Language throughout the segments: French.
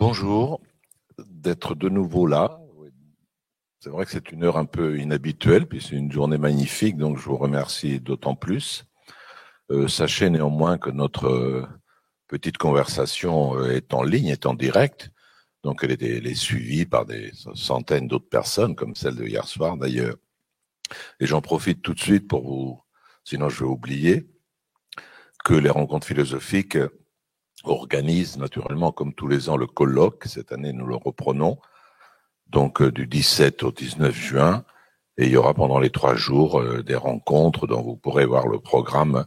Bonjour, d'être de nouveau là. C'est vrai que c'est une heure un peu inhabituelle, puis c'est une journée magnifique, donc je vous remercie d'autant plus. Euh, sachez néanmoins que notre euh, petite conversation euh, est en ligne, est en direct, donc elle est, elle est suivie par des centaines d'autres personnes, comme celle de hier soir d'ailleurs. Et j'en profite tout de suite pour vous, sinon je vais oublier, que les rencontres philosophiques organisent naturellement, comme tous les ans, le colloque. Cette année, nous le reprenons, donc euh, du 17 au 19 juin. Et il y aura pendant les trois jours euh, des rencontres dont vous pourrez voir le programme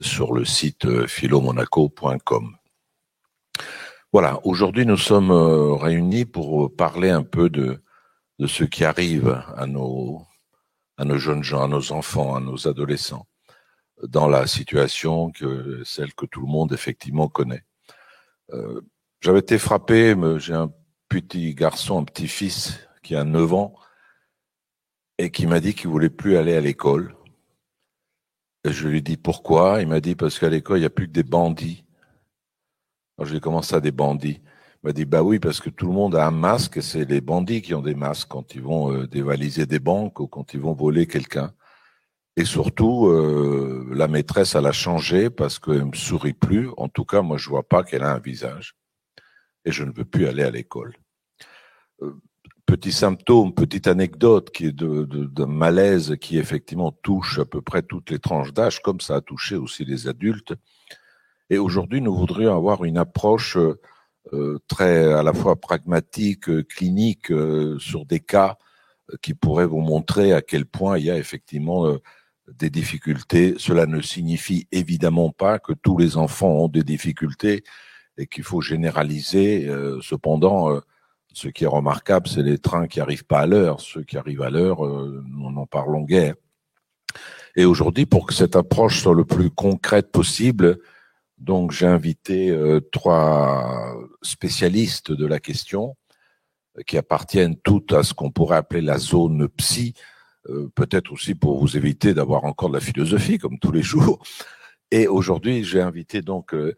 sur le site euh, philomonaco.com. Voilà, aujourd'hui nous sommes réunis pour parler un peu de, de ce qui arrive à nos, à nos jeunes gens, à nos enfants, à nos adolescents, dans la situation que celle que tout le monde effectivement connaît. Euh, j'avais été frappé, j'ai un petit garçon, un petit-fils qui a 9 ans et qui m'a dit qu'il voulait plus aller à l'école. Et je lui ai dit pourquoi. Il m'a dit parce qu'à l'école, il n'y a plus que des bandits. Alors j'ai commencé à des bandits. Il m'a dit bah oui parce que tout le monde a un masque et c'est les bandits qui ont des masques quand ils vont euh, dévaliser des banques ou quand ils vont voler quelqu'un. Et surtout, euh, la maîtresse, elle a changé parce qu'elle me sourit plus. En tout cas, moi, je vois pas qu'elle a un visage. Et je ne veux plus aller à l'école. Euh, petit symptôme, petite anecdote qui est de, de, malaise qui effectivement touche à peu près toutes les tranches d'âge, comme ça a touché aussi les adultes. Et aujourd'hui, nous voudrions avoir une approche euh, très à la fois pragmatique, clinique sur des cas qui pourraient vous montrer à quel point il y a effectivement des difficultés. Cela ne signifie évidemment pas que tous les enfants ont des difficultés et qu'il faut généraliser. Euh, cependant, euh, ce qui est remarquable, c'est les trains qui arrivent pas à l'heure. Ceux qui arrivent à l'heure, euh, nous n'en parlons guère. Et aujourd'hui, pour que cette approche soit le plus concrète possible, donc j'ai invité trois spécialistes de la question qui appartiennent toutes à ce qu'on pourrait appeler la zone psy, euh, peut-être aussi pour vous éviter d'avoir encore de la philosophie comme tous les jours. Et aujourd'hui, j'ai invité donc, euh,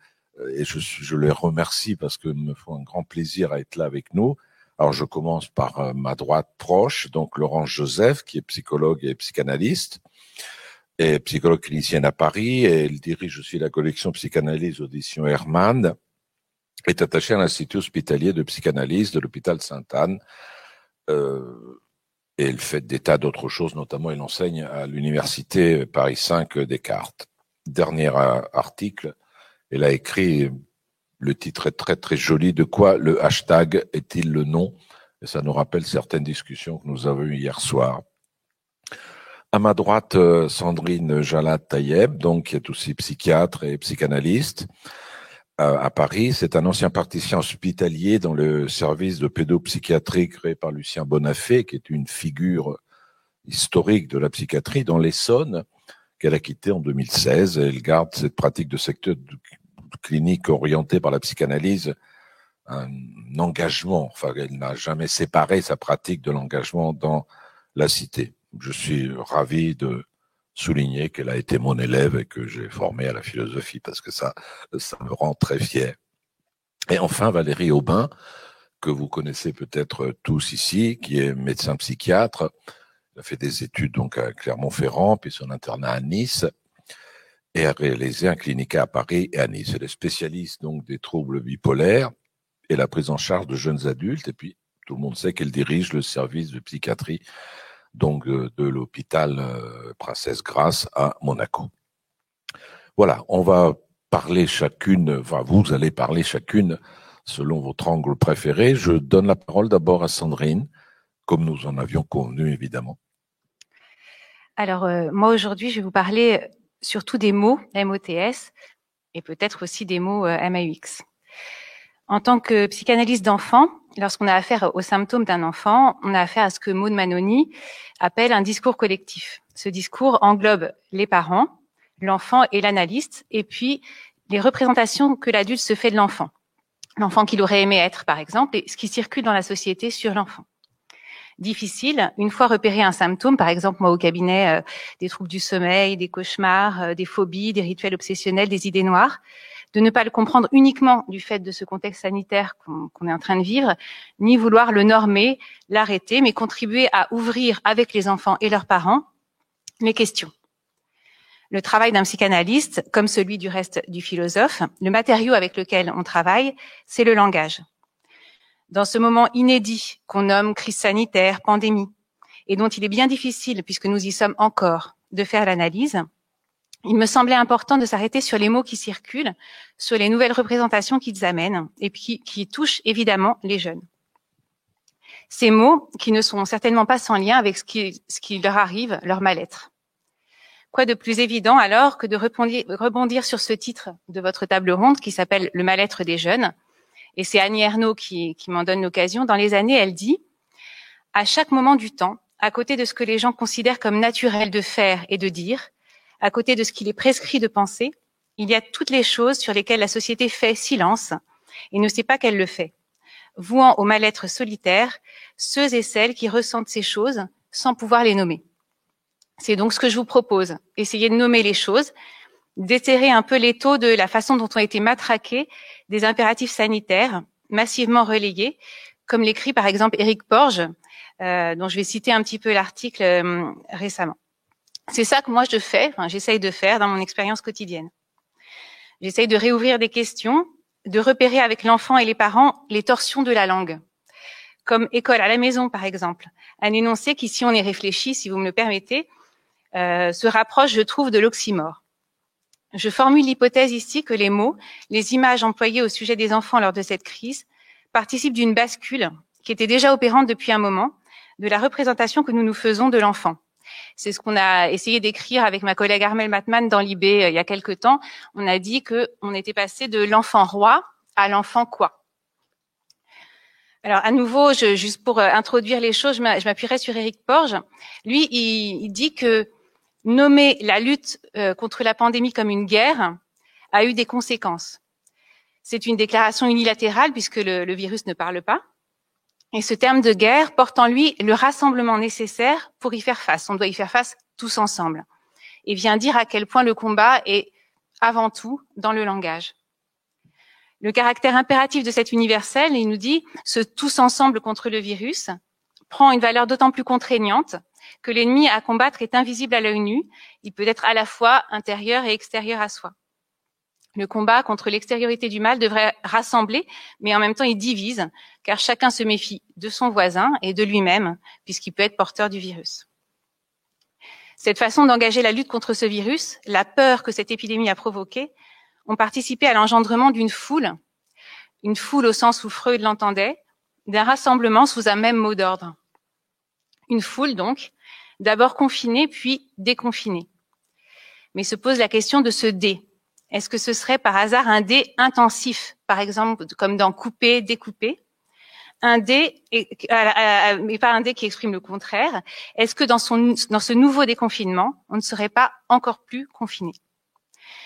et je, je, les remercie parce que me font un grand plaisir à être là avec nous. Alors, je commence par euh, ma droite proche, donc Laurence Joseph, qui est psychologue et psychanalyste, et psychologue clinicienne à Paris, et elle dirige aussi la collection Psychanalyse Audition Hermann, est attachée à l'Institut hospitalier de psychanalyse de l'hôpital Sainte-Anne. Euh, et elle fait des tas d'autres choses, notamment elle enseigne à l'université Paris 5 Descartes. Dernier article, elle a écrit, le titre est très très joli, de quoi le hashtag est-il le nom? Et ça nous rappelle certaines discussions que nous avons eues hier soir. À ma droite, Sandrine Jalat Tayeb, donc qui est aussi psychiatre et psychanalyste à Paris. C'est un ancien praticien hospitalier dans le service de pédopsychiatrie créé par Lucien Bonafé, qui est une figure historique de la psychiatrie dans l'Essonne, qu'elle a quitté en 2016. Elle garde cette pratique de secteur clinique orienté par la psychanalyse, un engagement. Enfin, elle n'a jamais séparé sa pratique de l'engagement dans la cité. Je suis ravi de souligner qu'elle a été mon élève et que j'ai formé à la philosophie parce que ça, ça me rend très fier. Et enfin, Valérie Aubin, que vous connaissez peut-être tous ici, qui est médecin psychiatre. Elle a fait des études donc à Clermont-Ferrand, puis son internat à Nice, et a réalisé un clinique à Paris et à Nice. Elle est spécialiste donc des troubles bipolaires et la prise en charge de jeunes adultes. Et puis, tout le monde sait qu'elle dirige le service de psychiatrie donc euh, de l'hôpital euh, Princesse Grasse à Monaco. Voilà, on va parler chacune, enfin vous allez parler chacune selon votre angle préféré. Je donne la parole d'abord à Sandrine, comme nous en avions convenu évidemment. Alors euh, moi aujourd'hui, je vais vous parler surtout des mots MOTS et peut-être aussi des mots MAUX. En tant que psychanalyste d'enfant, lorsqu'on a affaire aux symptômes d'un enfant, on a affaire à ce que Maud Manoni appelle un discours collectif. Ce discours englobe les parents, l'enfant et l'analyste, et puis les représentations que l'adulte se fait de l'enfant. L'enfant qu'il aurait aimé être, par exemple, et ce qui circule dans la société sur l'enfant. Difficile, une fois repéré un symptôme, par exemple moi au cabinet, euh, des troubles du sommeil, des cauchemars, euh, des phobies, des rituels obsessionnels, des idées noires, de ne pas le comprendre uniquement du fait de ce contexte sanitaire qu'on est en train de vivre, ni vouloir le normer, l'arrêter, mais contribuer à ouvrir avec les enfants et leurs parents les questions. Le travail d'un psychanalyste, comme celui du reste du philosophe, le matériau avec lequel on travaille, c'est le langage. Dans ce moment inédit qu'on nomme crise sanitaire, pandémie, et dont il est bien difficile, puisque nous y sommes encore, de faire l'analyse, il me semblait important de s'arrêter sur les mots qui circulent, sur les nouvelles représentations qu'ils amènent et qui, touchent évidemment les jeunes. Ces mots qui ne sont certainement pas sans lien avec ce qui, ce qui leur arrive, leur mal-être. Quoi de plus évident alors que de rebondir, sur ce titre de votre table ronde qui s'appelle Le mal-être des jeunes? Et c'est Annie Ernaux qui, qui m'en donne l'occasion. Dans les années, elle dit, à chaque moment du temps, à côté de ce que les gens considèrent comme naturel de faire et de dire, à côté de ce qu'il est prescrit de penser, il y a toutes les choses sur lesquelles la société fait silence et ne sait pas qu'elle le fait, vouant au mal-être solitaire ceux et celles qui ressentent ces choses sans pouvoir les nommer. C'est donc ce que je vous propose, essayer de nommer les choses, d'éterrer un peu l'étau de la façon dont ont été matraqués des impératifs sanitaires massivement relayés, comme l'écrit par exemple Éric Porge, euh, dont je vais citer un petit peu l'article euh, récemment. C'est ça que moi je fais, enfin, j'essaye de faire dans mon expérience quotidienne. J'essaye de réouvrir des questions, de repérer avec l'enfant et les parents les torsions de la langue, comme école à la maison par exemple, un énoncé qui, si on y réfléchit, si vous me le permettez, euh, se rapproche, je trouve, de l'oxymore. Je formule l'hypothèse ici que les mots, les images employées au sujet des enfants lors de cette crise participent d'une bascule qui était déjà opérante depuis un moment, de la représentation que nous nous faisons de l'enfant. C'est ce qu'on a essayé d'écrire avec ma collègue Armel Matman dans l'IB euh, il y a quelque temps. On a dit que on était passé de l'enfant roi à l'enfant quoi. Alors à nouveau, je, juste pour euh, introduire les choses, je m'appuierai sur Éric Porge. Lui, il, dit que nommer la lutte euh, contre la pandémie comme une guerre a eu des conséquences. C'est une déclaration unilatérale puisque le virus ne parle pas. Et ce terme de guerre porte en lui le rassemblement nécessaire pour y faire face. On doit y faire face tous ensemble. Et vient dire à quel point le combat est avant tout dans le langage. Le caractère impératif de cet universel, il nous dit, ce tous ensemble contre le virus, prend une valeur d'autant plus contraignante que l'ennemi à combattre est invisible à l'œil nu. Il peut être à la fois intérieur et extérieur à soi. Le combat contre l'extériorité du mal devrait rassembler, mais en même temps il divise, car chacun se méfie de son voisin et de lui-même, puisqu'il peut être porteur du virus. Cette façon d'engager la lutte contre ce virus, la peur que cette épidémie a provoquée, ont participé à l'engendrement d'une foule, une foule au sens où Freud l'entendait, d'un rassemblement sous un même mot d'ordre. Une foule donc, d'abord confinée puis déconfinée. Mais se pose la question de ce dé, est-ce que ce serait par hasard un dé intensif, par exemple, comme dans couper, découper? Un dé, mais pas un dé qui exprime le contraire. Est-ce que dans, son, dans ce nouveau déconfinement, on ne serait pas encore plus confiné?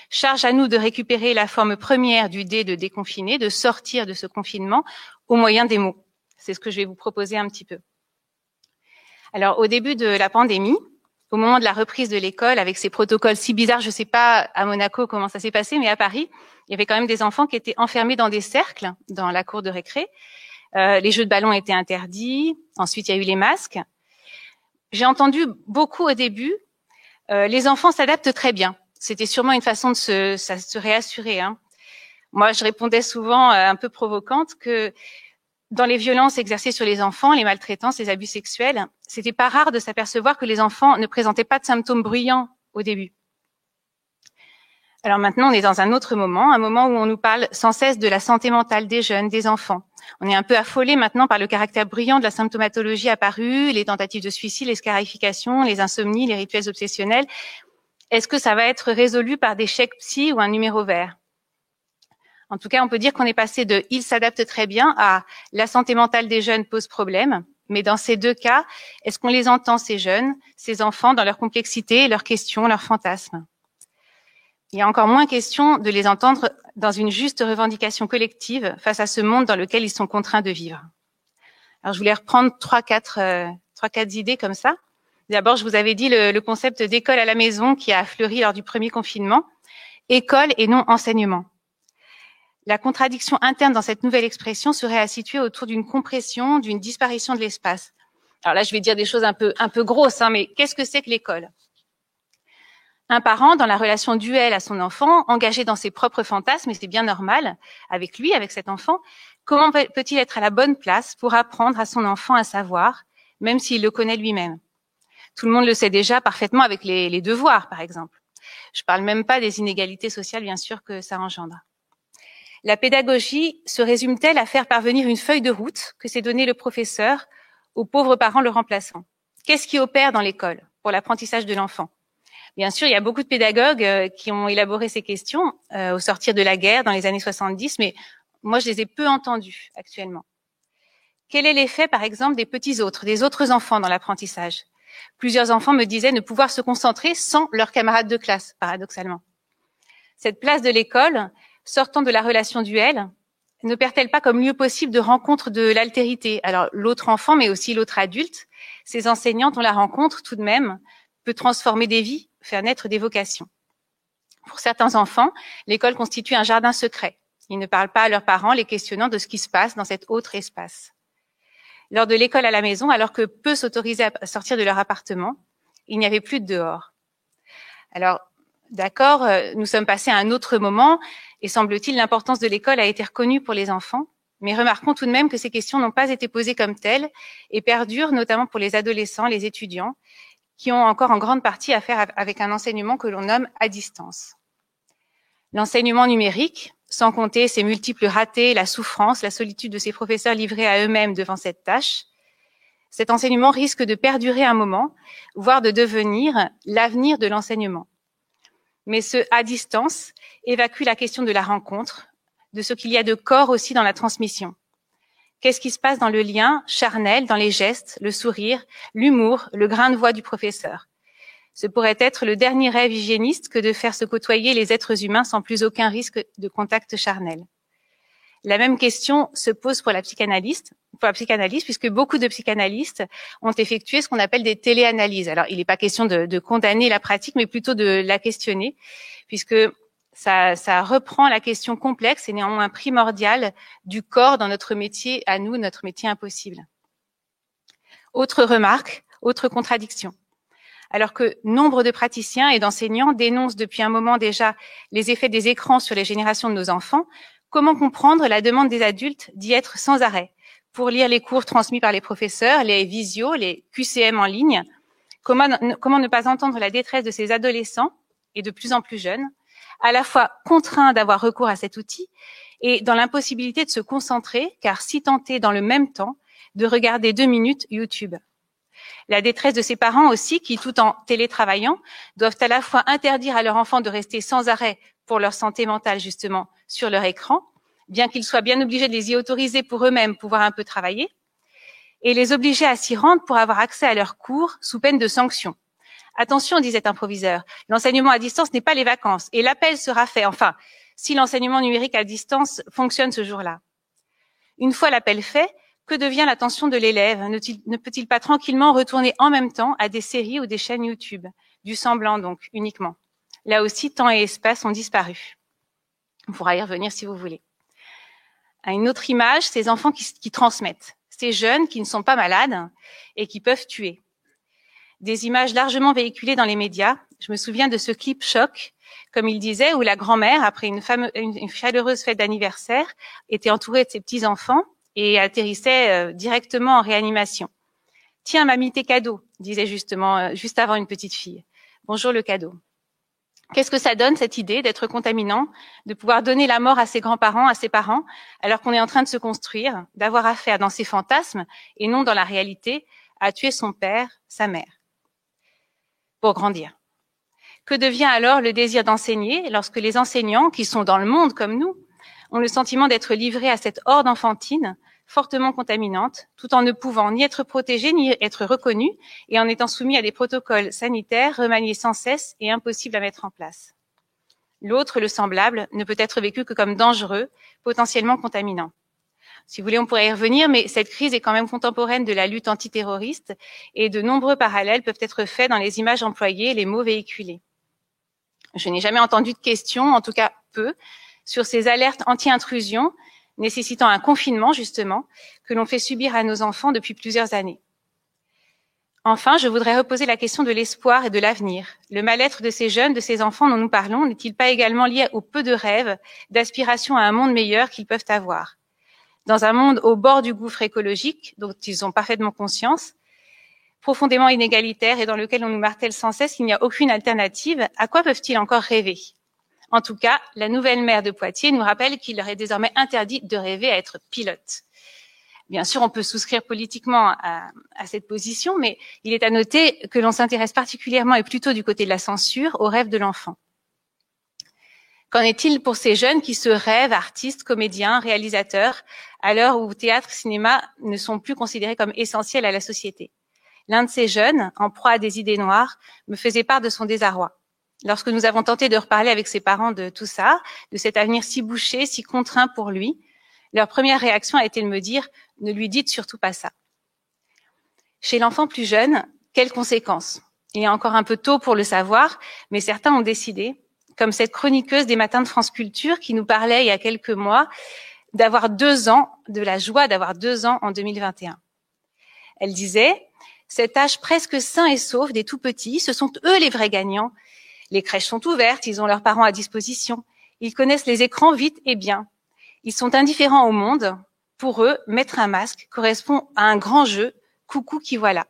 Charge à nous de récupérer la forme première du dé de déconfiner, de sortir de ce confinement au moyen des mots. C'est ce que je vais vous proposer un petit peu. Alors, au début de la pandémie, au moment de la reprise de l'école avec ces protocoles si bizarres. Je ne sais pas à Monaco comment ça s'est passé, mais à Paris, il y avait quand même des enfants qui étaient enfermés dans des cercles dans la cour de récré. Euh, les jeux de ballon étaient interdits. Ensuite, il y a eu les masques. J'ai entendu beaucoup au début. Euh, les enfants s'adaptent très bien. C'était sûrement une façon de se, ça, se réassurer. Hein. Moi, je répondais souvent euh, un peu provocante que dans les violences exercées sur les enfants, les maltraitances, les abus sexuels, c'était pas rare de s'apercevoir que les enfants ne présentaient pas de symptômes bruyants au début. Alors maintenant, on est dans un autre moment, un moment où on nous parle sans cesse de la santé mentale des jeunes, des enfants. On est un peu affolé maintenant par le caractère bruyant de la symptomatologie apparue, les tentatives de suicide, les scarifications, les insomnies, les rituels obsessionnels. Est-ce que ça va être résolu par des chèques psy ou un numéro vert? En tout cas, on peut dire qu'on est passé de il s'adapte très bien à la santé mentale des jeunes pose problème. Mais dans ces deux cas, est-ce qu'on les entend, ces jeunes, ces enfants, dans leur complexité, leurs questions, leurs fantasmes? Il y a encore moins question de les entendre dans une juste revendication collective face à ce monde dans lequel ils sont contraints de vivre. Alors, je voulais reprendre trois, quatre, euh, trois, quatre idées comme ça. D'abord, je vous avais dit le concept d'école à la maison qui a fleuri lors du premier confinement. École et non enseignement. La contradiction interne dans cette nouvelle expression serait à situer autour d'une compression, d'une disparition de l'espace. Alors là, je vais dire des choses un peu, un peu grosses, hein, mais qu'est-ce que c'est que l'école? Un parent, dans la relation duel à son enfant, engagé dans ses propres fantasmes, et c'est bien normal, avec lui, avec cet enfant, comment peut-il être à la bonne place pour apprendre à son enfant à savoir, même s'il le connaît lui-même? Tout le monde le sait déjà parfaitement avec les, devoirs, par exemple. Je parle même pas des inégalités sociales, bien sûr, que ça engendre. La pédagogie se résume-t-elle à faire parvenir une feuille de route que s'est donnée le professeur aux pauvres parents le remplaçant? Qu'est-ce qui opère dans l'école pour l'apprentissage de l'enfant? Bien sûr, il y a beaucoup de pédagogues euh, qui ont élaboré ces questions euh, au sortir de la guerre dans les années 70, mais moi, je les ai peu entendues actuellement. Quel est l'effet, par exemple, des petits autres, des autres enfants dans l'apprentissage? Plusieurs enfants me disaient ne pouvoir se concentrer sans leurs camarades de classe, paradoxalement. Cette place de l'école, sortant de la relation duel, ne perd-elle pas comme lieu possible de rencontre de l'altérité? Alors l'autre enfant, mais aussi l'autre adulte, ces enseignantes, on la rencontre tout de même, peut transformer des vies, faire naître des vocations. Pour certains enfants, l'école constitue un jardin secret. Ils ne parlent pas à leurs parents, les questionnant de ce qui se passe dans cet autre espace. Lors de l'école à la maison, alors que peu s'autorisaient à sortir de leur appartement, il n'y avait plus de dehors. Alors, d'accord, euh, nous sommes passés à un autre moment et semble-t-il, l'importance de l'école a été reconnue pour les enfants. Mais remarquons tout de même que ces questions n'ont pas été posées comme telles et perdurent notamment pour les adolescents, les étudiants, qui ont encore en grande partie à faire avec un enseignement que l'on nomme à distance. L'enseignement numérique, sans compter ses multiples ratés, la souffrance, la solitude de ses professeurs livrés à eux-mêmes devant cette tâche, cet enseignement risque de perdurer un moment, voire de devenir l'avenir de l'enseignement. Mais ce à distance évacue la question de la rencontre, de ce qu'il y a de corps aussi dans la transmission. Qu'est-ce qui se passe dans le lien charnel, dans les gestes, le sourire, l'humour, le grain de voix du professeur? Ce pourrait être le dernier rêve hygiéniste que de faire se côtoyer les êtres humains sans plus aucun risque de contact charnel. La même question se pose pour la psychanalyste, pour la psychanalyse, puisque beaucoup de psychanalystes ont effectué ce qu'on appelle des téléanalyses. Alors, il n'est pas question de, condamner la pratique, mais plutôt de la questionner, puisque ça, ça, reprend la question complexe et néanmoins primordiale du corps dans notre métier à nous, notre métier impossible. Autre remarque, autre contradiction. Alors que nombre de praticiens et d'enseignants dénoncent depuis un moment déjà les effets des écrans sur les générations de nos enfants, Comment comprendre la demande des adultes d'y être sans arrêt? Pour lire les cours transmis par les professeurs, les visios, les QCM en ligne comment, ne pas entendre la détresse de ces adolescents et de plus en plus jeunes, à la fois contraints d'avoir recours à cet outil et dans l'impossibilité de se concentrer, car si tentés dans le même temps de regarder deux minutes YouTube. La détresse de ces parents aussi, qui tout en télétravaillant, doivent à la fois interdire à leur enfant de rester sans arrêt pour leur santé mentale justement sur leur écran, bien qu'ils soient bien obligés de les y autoriser pour eux-mêmes pouvoir un peu travailler, et les obliger à s'y rendre pour avoir accès à leurs cours sous peine de sanctions. Attention, disait un proviseur, l'enseignement à distance n'est pas les vacances, et l'appel sera fait, enfin, si l'enseignement numérique à distance fonctionne ce jour-là. Une fois l'appel fait, que devient l'attention de l'élève? Ne peut-il pas tranquillement retourner en même temps à des séries ou des chaînes YouTube? Du semblant donc, uniquement. Là aussi, temps et espace ont disparu. On pourra y revenir si vous voulez. Une autre image, ces enfants qui, qui transmettent, ces jeunes qui ne sont pas malades et qui peuvent tuer. Des images largement véhiculées dans les médias. Je me souviens de ce clip choc, comme il disait, où la grand-mère, après une, une, chaleureuse fête d'anniversaire, était entourée de ses petits-enfants et atterrissait euh, directement en réanimation. Tiens, mamie, tes cadeaux, disait justement, euh, juste avant une petite fille. Bonjour le cadeau. Qu'est-ce que ça donne, cette idée d'être contaminant, de pouvoir donner la mort à ses grands-parents, à ses parents, alors qu'on est en train de se construire, d'avoir affaire dans ses fantasmes et non dans la réalité à tuer son père, sa mère, pour grandir. Que devient alors le désir d'enseigner lorsque les enseignants, qui sont dans le monde comme nous, ont le sentiment d'être livrés à cette horde enfantine fortement contaminante, tout en ne pouvant ni être protégés ni être reconnus, et en étant soumis à des protocoles sanitaires remaniés sans cesse et impossibles à mettre en place. L'autre, le semblable, ne peut être vécu que comme dangereux, potentiellement contaminant. Si vous voulez, on pourrait y revenir, mais cette crise est quand même contemporaine de la lutte antiterroriste et de nombreux parallèles peuvent être faits dans les images employées et les mots véhiculés. Je n'ai jamais entendu de questions, en tout cas peu, sur ces alertes anti-intrusion nécessitant un confinement, justement, que l'on fait subir à nos enfants depuis plusieurs années. Enfin, je voudrais reposer la question de l'espoir et de l'avenir. Le mal-être de ces jeunes, de ces enfants dont nous parlons, n'est-il pas également lié au peu de rêves, d'aspiration à un monde meilleur qu'ils peuvent avoir? Dans un monde au bord du gouffre écologique, dont ils ont parfaitement conscience, profondément inégalitaire et dans lequel on nous martèle sans cesse qu'il n'y a aucune alternative, à quoi peuvent-ils encore rêver? En tout cas, la nouvelle maire de Poitiers nous rappelle qu'il leur est désormais interdit de rêver à être pilote. Bien sûr, on peut souscrire politiquement à, à cette position, mais il est à noter que l'on s'intéresse particulièrement et plutôt du côté de la censure aux rêves de l'enfant. Qu'en est-il pour ces jeunes qui se rêvent artistes, comédiens, réalisateurs, à l'heure où théâtre, cinéma ne sont plus considérés comme essentiels à la société? L'un de ces jeunes, en proie à des idées noires, me faisait part de son désarroi. Lorsque nous avons tenté de reparler avec ses parents de tout ça, de cet avenir si bouché, si contraint pour lui, leur première réaction a été de me dire ne lui dites surtout pas ça. Chez l'enfant plus jeune, quelles conséquences? Il est encore un peu tôt pour le savoir, mais certains ont décidé, comme cette chroniqueuse des matins de France Culture qui nous parlait il y a quelques mois, d'avoir deux ans, de la joie d'avoir deux ans en 2021. Elle disait, cet âge presque sain et sauf des tout petits, ce sont eux les vrais gagnants. Les crèches sont ouvertes, ils ont leurs parents à disposition. Ils connaissent les écrans vite et bien. Ils sont indifférents au monde, pour eux, mettre un masque correspond à un grand jeu, coucou qui voilà.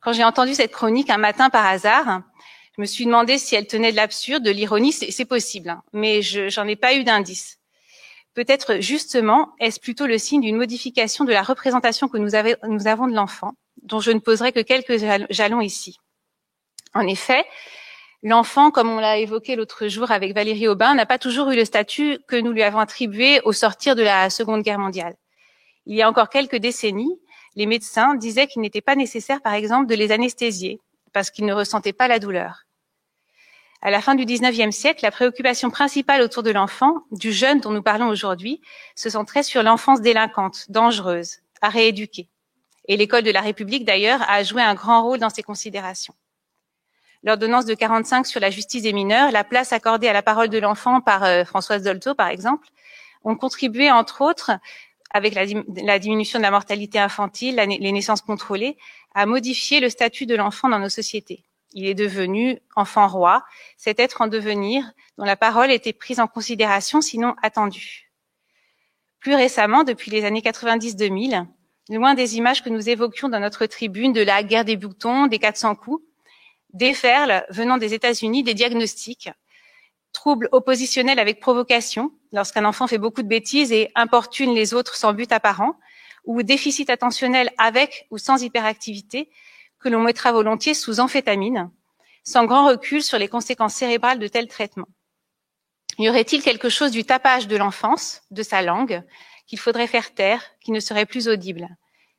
Quand j'ai entendu cette chronique un matin par hasard, je me suis demandé si elle tenait de l'absurde, de l'ironie, c'est possible, hein, mais je j'en ai pas eu d'indice. Peut-être justement, est-ce plutôt le signe d'une modification de la représentation que nous, nous avons de l'enfant, dont je ne poserai que quelques jalons ici? En effet, L'enfant, comme on l'a évoqué l'autre jour avec Valérie Aubin, n'a pas toujours eu le statut que nous lui avons attribué au sortir de la Seconde Guerre mondiale. Il y a encore quelques décennies, les médecins disaient qu'il n'était pas nécessaire, par exemple, de les anesthésier parce qu'ils ne ressentaient pas la douleur. À la fin du XIXe siècle, la préoccupation principale autour de l'enfant, du jeune dont nous parlons aujourd'hui, se centrait sur l'enfance délinquante, dangereuse, à rééduquer. Et l'école de la République, d'ailleurs, a joué un grand rôle dans ces considérations l'ordonnance de 45 sur la justice des mineurs, la place accordée à la parole de l'enfant par euh, Françoise Dolto, par exemple, ont contribué, entre autres, avec la, diminution de la mortalité infantile, les naissances contrôlées, à modifier le statut de l'enfant dans nos sociétés. Il est devenu enfant roi, cet être en devenir dont la parole était prise en considération, sinon attendue. Plus récemment, depuis les années 90-2000, loin des images que nous évoquions dans notre tribune de la guerre des boutons, des 400 coups, déferlent, venant des États-Unis, des diagnostics, troubles oppositionnels avec provocation, lorsqu'un enfant fait beaucoup de bêtises et importune les autres sans but apparent, ou déficit attentionnel avec ou sans hyperactivité, que l'on mettra volontiers sous amphétamine, sans grand recul sur les conséquences cérébrales de tels traitements. Y aurait-il quelque chose du tapage de l'enfance, de sa langue, qu'il faudrait faire taire, qui ne serait plus audible,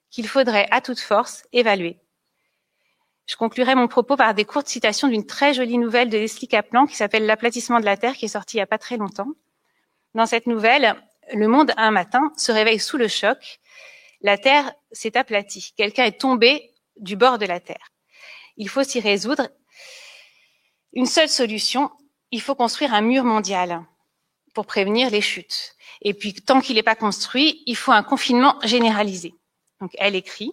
qu'il faudrait à toute force évaluer? Je conclurai mon propos par des courtes citations d'une très jolie nouvelle de Leslie Kaplan qui s'appelle L'aplatissement de la Terre, qui est sortie il n'y a pas très longtemps. Dans cette nouvelle, le monde un matin se réveille sous le choc. La Terre s'est aplatie. Quelqu'un est tombé du bord de la Terre. Il faut s'y résoudre. Une seule solution, il faut construire un mur mondial pour prévenir les chutes. Et puis, tant qu'il n'est pas construit, il faut un confinement généralisé. Donc, elle écrit,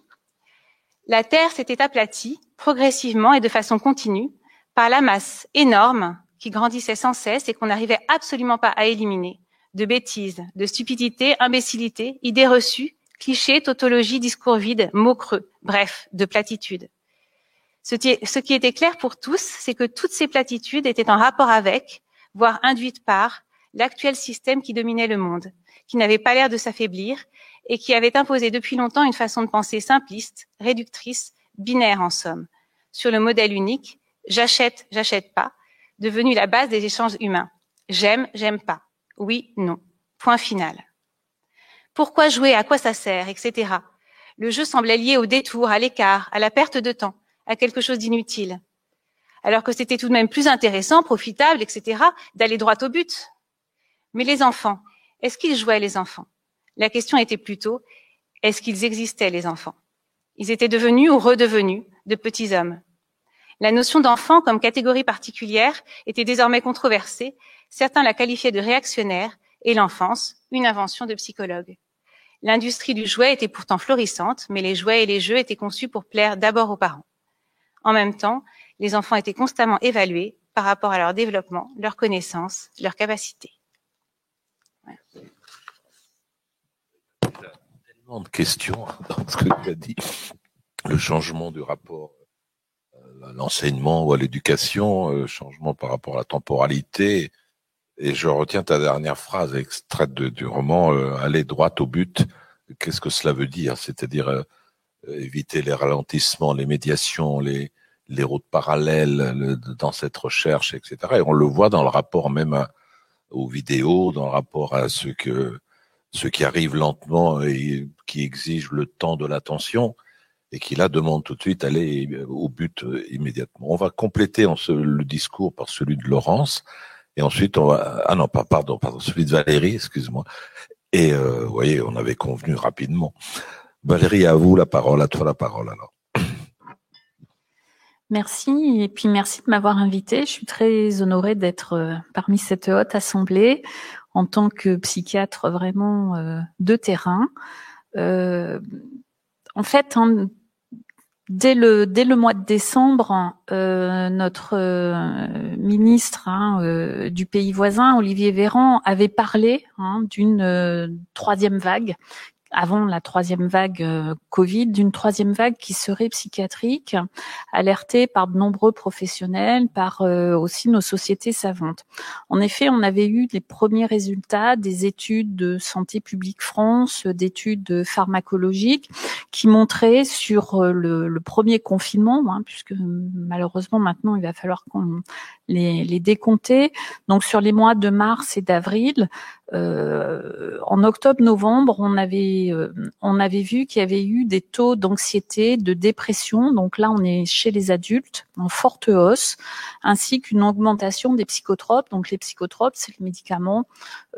la Terre s'était aplatie progressivement et de façon continue par la masse énorme qui grandissait sans cesse et qu'on n'arrivait absolument pas à éliminer, de bêtises, de stupidité, imbécilité, idées reçues, clichés, tautologies, discours vides, mots creux, bref, de platitudes. Ce qui était clair pour tous, c'est que toutes ces platitudes étaient en rapport avec, voire induites par, l'actuel système qui dominait le monde, qui n'avait pas l'air de s'affaiblir et qui avait imposé depuis longtemps une façon de penser simpliste, réductrice, binaire en somme, sur le modèle unique j'achète, j'achète pas, devenu la base des échanges humains. J'aime, j'aime pas. Oui, non. Point final. Pourquoi jouer À quoi ça sert Etc. Le jeu semblait lié au détour, à l'écart, à la perte de temps, à quelque chose d'inutile. Alors que c'était tout de même plus intéressant, profitable, etc., d'aller droit au but. Mais les enfants, est-ce qu'ils jouaient les enfants? La question était plutôt, est-ce qu'ils existaient les enfants? Ils étaient devenus ou redevenus de petits hommes. La notion d'enfant comme catégorie particulière était désormais controversée, Certains la qualifiaient de réactionnaire et l'enfance, une invention de psychologue. L'industrie du jouet était pourtant florissante, mais les jouets et les jeux étaient conçus pour plaire d'abord aux parents. En même temps, les enfants étaient constamment évalués par rapport à leur développement, leurs connaissances, leurs capacités. De questions dans ce que tu as dit. Le changement du rapport à l'enseignement ou à l'éducation, euh, changement par rapport à la temporalité, et je retiens ta dernière phrase extraite du roman euh, Aller droit au but. Qu'est-ce que cela veut dire? C'est-à-dire euh, éviter les ralentissements, les médiations, les, les routes parallèles dans cette recherche, etc. Et on le voit dans le rapport même aux vidéos, dans le rapport à ce que ce qui arrive lentement et qui exige le temps de l'attention et qui là demande tout de suite aller au but euh, immédiatement. On va compléter le discours par celui de Laurence et ensuite, on va, ah non, pas, pardon, pardon, celui de Valérie, excuse-moi. Et, euh, vous voyez, on avait convenu rapidement. Valérie, à vous la parole, à toi la parole alors. Merci et puis merci de m'avoir invité. Je suis très honorée d'être euh, parmi cette haute assemblée en tant que psychiatre vraiment euh, de terrain. Euh, en fait, Dès le, mois de décembre, euh, notre euh, ministre hein, du pays voisin, Olivier Véran, avait parlé hein, d'une troisième vague avant la troisième vague euh, Covid, d'une troisième vague qui serait psychiatrique, alertée par de nombreux professionnels, par euh, aussi nos sociétés savantes. En effet, on avait eu les premiers résultats des études de Santé publique France, d'études pharmacologiques, qui montraient sur euh, le, premier confinement, hein, puisque malheureusement maintenant il va falloir qu'on les, les décompter. Donc sur les mois de mars et d'avril, euh, en octobre-novembre, on avait euh, on avait vu qu'il y avait eu des taux d'anxiété, de dépression. Donc là, on est chez les adultes en forte hausse, ainsi qu'une augmentation des psychotropes. Donc les psychotropes, c'est le médicament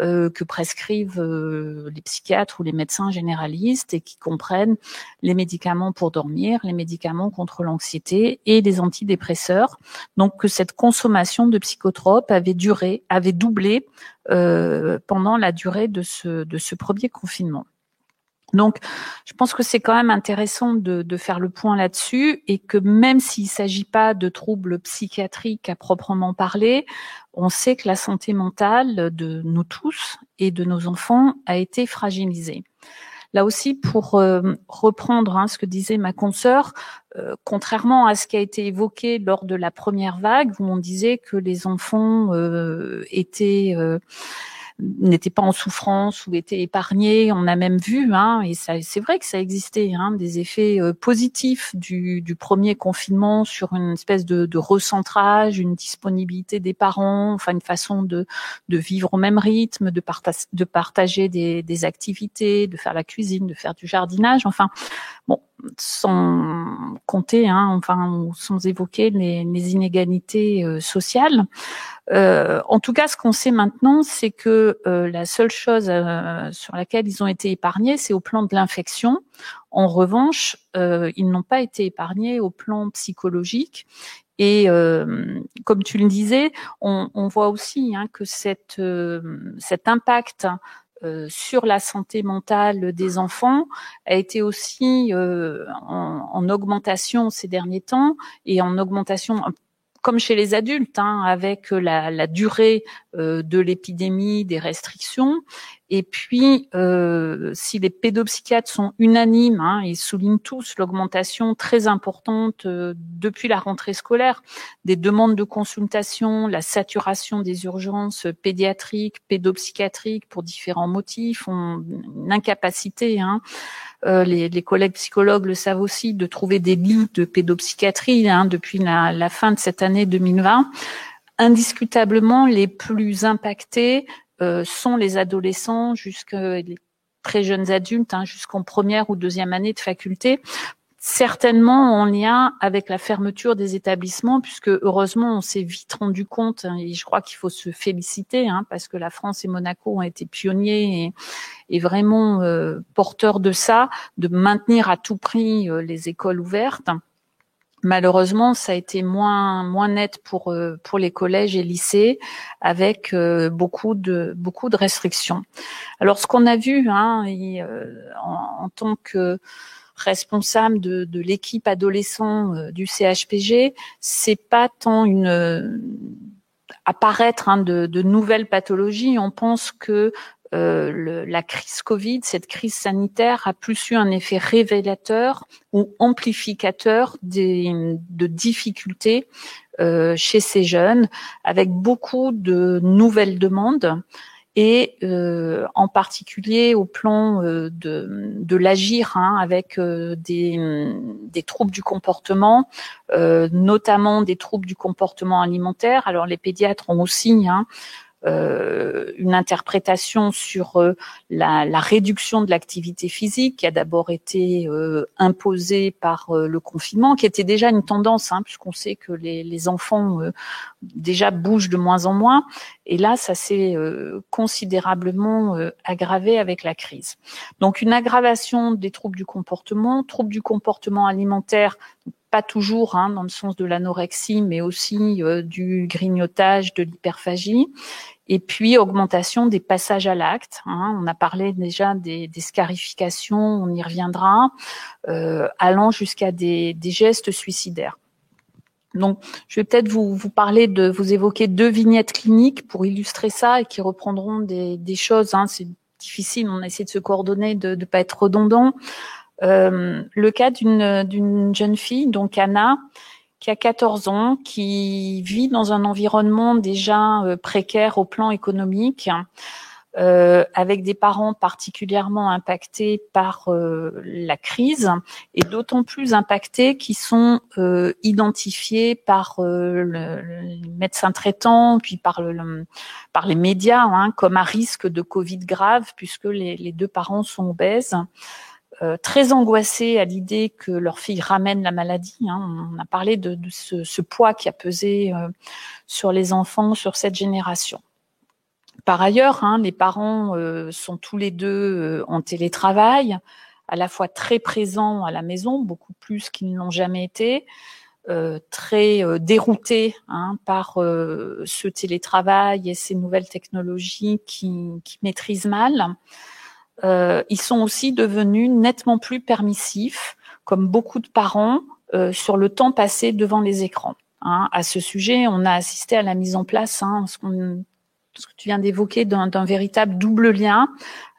euh, que prescrivent les psychiatres ou les médecins généralistes et qui comprennent les médicaments pour dormir, les médicaments contre l'anxiété et les antidépresseurs. Donc que cette consommation de psychotropes avait duré, avait doublé euh, pendant la durée de ce, premier confinement. Donc, je pense que c'est quand même intéressant de, de faire le point là-dessus et que même s'il ne s'agit pas de troubles psychiatriques à proprement parler, on sait que la santé mentale de nous tous et de nos enfants a été fragilisée. Là aussi, pour euh, reprendre hein, ce que disait ma consoeur, euh, contrairement à ce qui a été évoqué lors de la première vague, où on disait que les enfants euh, étaient n'étaient pas en souffrance ou étaient épargnés. On a même vu, hein, et c'est vrai que ça existait, hein, des effets euh, positifs du, premier confinement sur une espèce de, recentrage, une disponibilité des parents, enfin une façon de, vivre au même rythme, de, de partager des, des, activités, de faire la cuisine, de faire du jardinage. Enfin, bon, sans compter, hein, enfin, sans évoquer les, inégalités euh, sociales. Euh, en tout cas, ce qu'on sait maintenant, c'est que euh, la seule chose euh, sur laquelle ils ont été épargnés, c'est au plan de l'infection. En revanche, ils n'ont pas été épargnés au plan psychologique. Et comme tu le disais, on, on voit aussi hein, que cette, cet impact sur la santé mentale des enfants a été aussi en, en, augmentation ces derniers temps et en augmentation comme chez les adultes, hein, avec la, durée euh, de l'épidémie, des restrictions. Et puis, euh, si les pédopsychiatres sont unanimes, hein, ils soulignent tous l'augmentation très importante euh, depuis la rentrée scolaire des demandes de consultation, la saturation des urgences pédiatriques, pédopsychiatriques pour différents motifs, ont une incapacité hein, euh, les, les, collègues psychologues le savent aussi, de trouver des lits de pédopsychiatrie hein, depuis la, la, fin de cette année 2020. Indiscutablement, les plus impactés sont les adolescents jusqu'à les très jeunes adultes, hein, jusqu'en première ou deuxième année de faculté, certainement en lien avec la fermeture des établissements, puisque heureusement on s'est vite rendu compte, hein, et je crois qu'il faut se féliciter, hein, parce que la France et Monaco ont été pionniers et, et vraiment euh, porteurs de ça, de maintenir à tout prix euh, les écoles ouvertes. Malheureusement, ça a été moins moins net pour pour les collèges et lycées, avec beaucoup de beaucoup de restrictions. Alors, ce qu'on a vu, hein, en, en, tant que responsable de, de l'équipe adolescent du CHPG, c'est pas tant une apparaître hein, de, de, nouvelles pathologies. On pense que euh, le, la crise Covid, cette crise sanitaire, a plus eu un effet révélateur ou amplificateur des, de difficultés euh, chez ces jeunes, avec beaucoup de nouvelles demandes et euh, en particulier au plan euh, de, de l'agir hein, avec euh, des, des, troubles du comportement, euh, notamment des troubles du comportement alimentaire. Alors les pédiatres ont aussi hein, euh, une interprétation sur euh, la, la, réduction de l'activité physique qui a d'abord été euh, imposée par le confinement, qui était déjà une tendance, hein, puisqu'on sait que les, les enfants déjà bougent de moins en moins. Et là, ça s'est considérablement aggravé avec la crise. Donc une aggravation des troubles du comportement, troubles du comportement alimentaire pas toujours hein, dans le sens de l'anorexie, mais aussi euh, du grignotage, de l'hyperphagie. Et puis augmentation des passages à l'acte. Hein. On a parlé déjà des, des scarifications, on y reviendra, euh, allant jusqu'à des, des, gestes suicidaires. Donc, je vais peut-être vous, vous, parler de, vous évoquer deux vignettes cliniques pour illustrer ça et qui reprendront des, des choses. Hein. C'est difficile, on a essayé de se coordonner, de ne pas être redondant. Euh, le cas d'une jeune fille, donc Anna, qui a 14 ans, qui vit dans un environnement déjà euh, précaire au plan économique, euh, avec des parents particulièrement impactés par euh, la crise et d'autant plus impactés qui sont euh, identifiés par le, le, médecin traitant, puis par, le, par les médias, hein, comme à risque de Covid grave, puisque les, les deux parents sont obèses. Euh, très angoissés à l'idée que leur fille ramène la maladie. Hein. On a parlé de, ce, poids qui a pesé euh, sur les enfants, sur cette génération. Par ailleurs, hein, les parents euh, sont tous les deux en télétravail, à la fois très présents à la maison, beaucoup plus qu'ils ne l'ont jamais été, très déroutés hein, par ce télétravail et ces nouvelles technologies qui, qui maîtrisent mal euh, ils sont aussi devenus nettement plus permissifs, comme beaucoup de parents, euh, sur le temps passé devant les écrans. Hein. À ce sujet, on a assisté à la mise en place, hein, ce, ce, que tu viens d'évoquer, d'un véritable double lien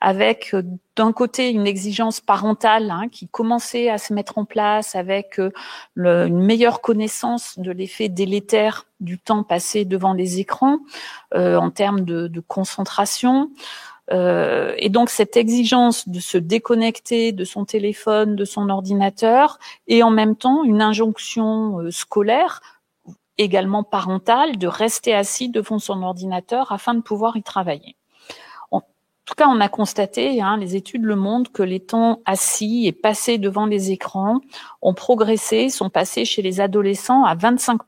avec euh, d'un côté une exigence parentale hein, qui commençait à se mettre en place avec euh, une meilleure connaissance de l'effet délétère du temps passé devant les écrans euh, en termes de, de concentration, euh, et donc cette exigence de se déconnecter de son téléphone, de son ordinateur, et en même temps une injonction euh, scolaire, également parentale, de rester assis devant son ordinateur afin de pouvoir y travailler. En tout cas, on a constaté, hein, les études le montrent, que les temps assis et passés devant les écrans ont progressé, sont passés chez les adolescents à 25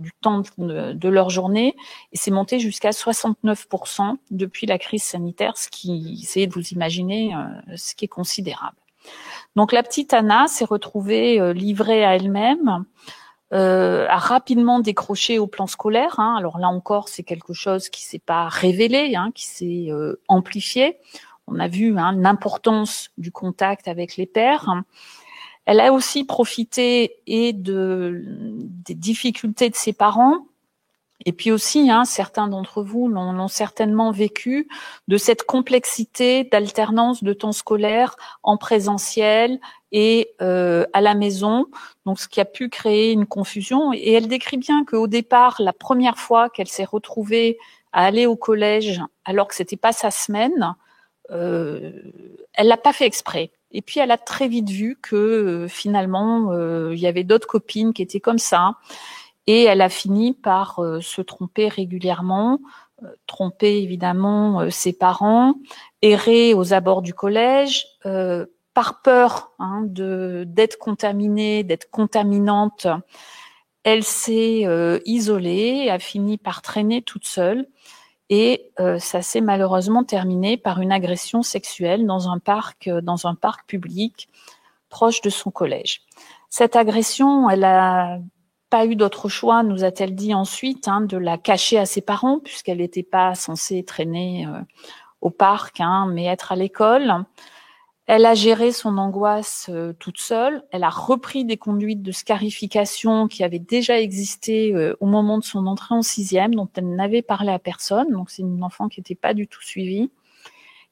du temps de, leur journée et c'est monté jusqu'à 69% depuis la crise sanitaire, ce qui, essayez de vous imaginer, euh, ce qui est considérable. Donc la petite Anna s'est retrouvée euh, livrée à elle-même, euh, a rapidement décroché au plan scolaire. Hein. Alors là encore, c'est quelque chose qui s'est pas révélé, hein, qui s'est euh, amplifié. On a vu hein, l'importance du contact avec les pères. Elle a aussi profité et de, des difficultés de ses parents, et puis aussi, hein, certains d'entre vous l'ont certainement vécu, de cette complexité d'alternance de temps scolaire en présentiel et euh, à la maison, donc ce qui a pu créer une confusion. Et elle décrit bien qu'au départ, la première fois qu'elle s'est retrouvée à aller au collège, alors que c'était pas sa semaine, euh, elle l'a pas fait exprès. Et puis elle a très vite vu que euh, finalement euh, il y avait d'autres copines qui étaient comme ça, et elle a fini par euh, se tromper régulièrement, tromper évidemment ses parents, errer aux abords du collège, par peur hein, de d'être contaminée, d'être contaminante. Elle s'est isolée, a fini par traîner toute seule et euh, ça s'est malheureusement terminé par une agression sexuelle dans un parc, euh, dans un parc public proche de son collège. Cette agression, elle a pas eu d'autre choix, nous a-t-elle dit ensuite, hein, de la cacher à ses parents, puisqu'elle n'était pas censée traîner euh, au parc, hein, mais être à l'école. Elle a géré son angoisse euh, toute seule. Elle a repris des conduites de scarification qui avaient déjà existé euh, au moment de son entrée en sixième, dont elle n'avait parlé à personne. Donc c'est une enfant qui n'était pas du tout suivie.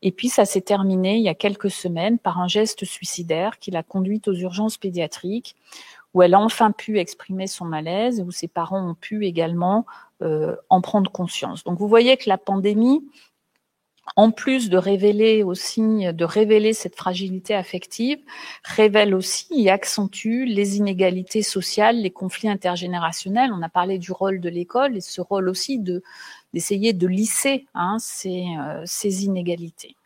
Et puis ça s'est terminé il y a quelques semaines par un geste suicidaire qui l'a conduite aux urgences pédiatriques où elle a enfin pu exprimer son malaise, où ses parents ont pu également euh, en prendre conscience. Donc vous voyez que la pandémie, en plus de révéler aussi, de révéler cette fragilité affective, révèle aussi et accentue les inégalités sociales, les conflits intergénérationnels. On a parlé du rôle de l'école et ce rôle aussi de d'essayer de lisser hein, ces, euh, ces inégalités.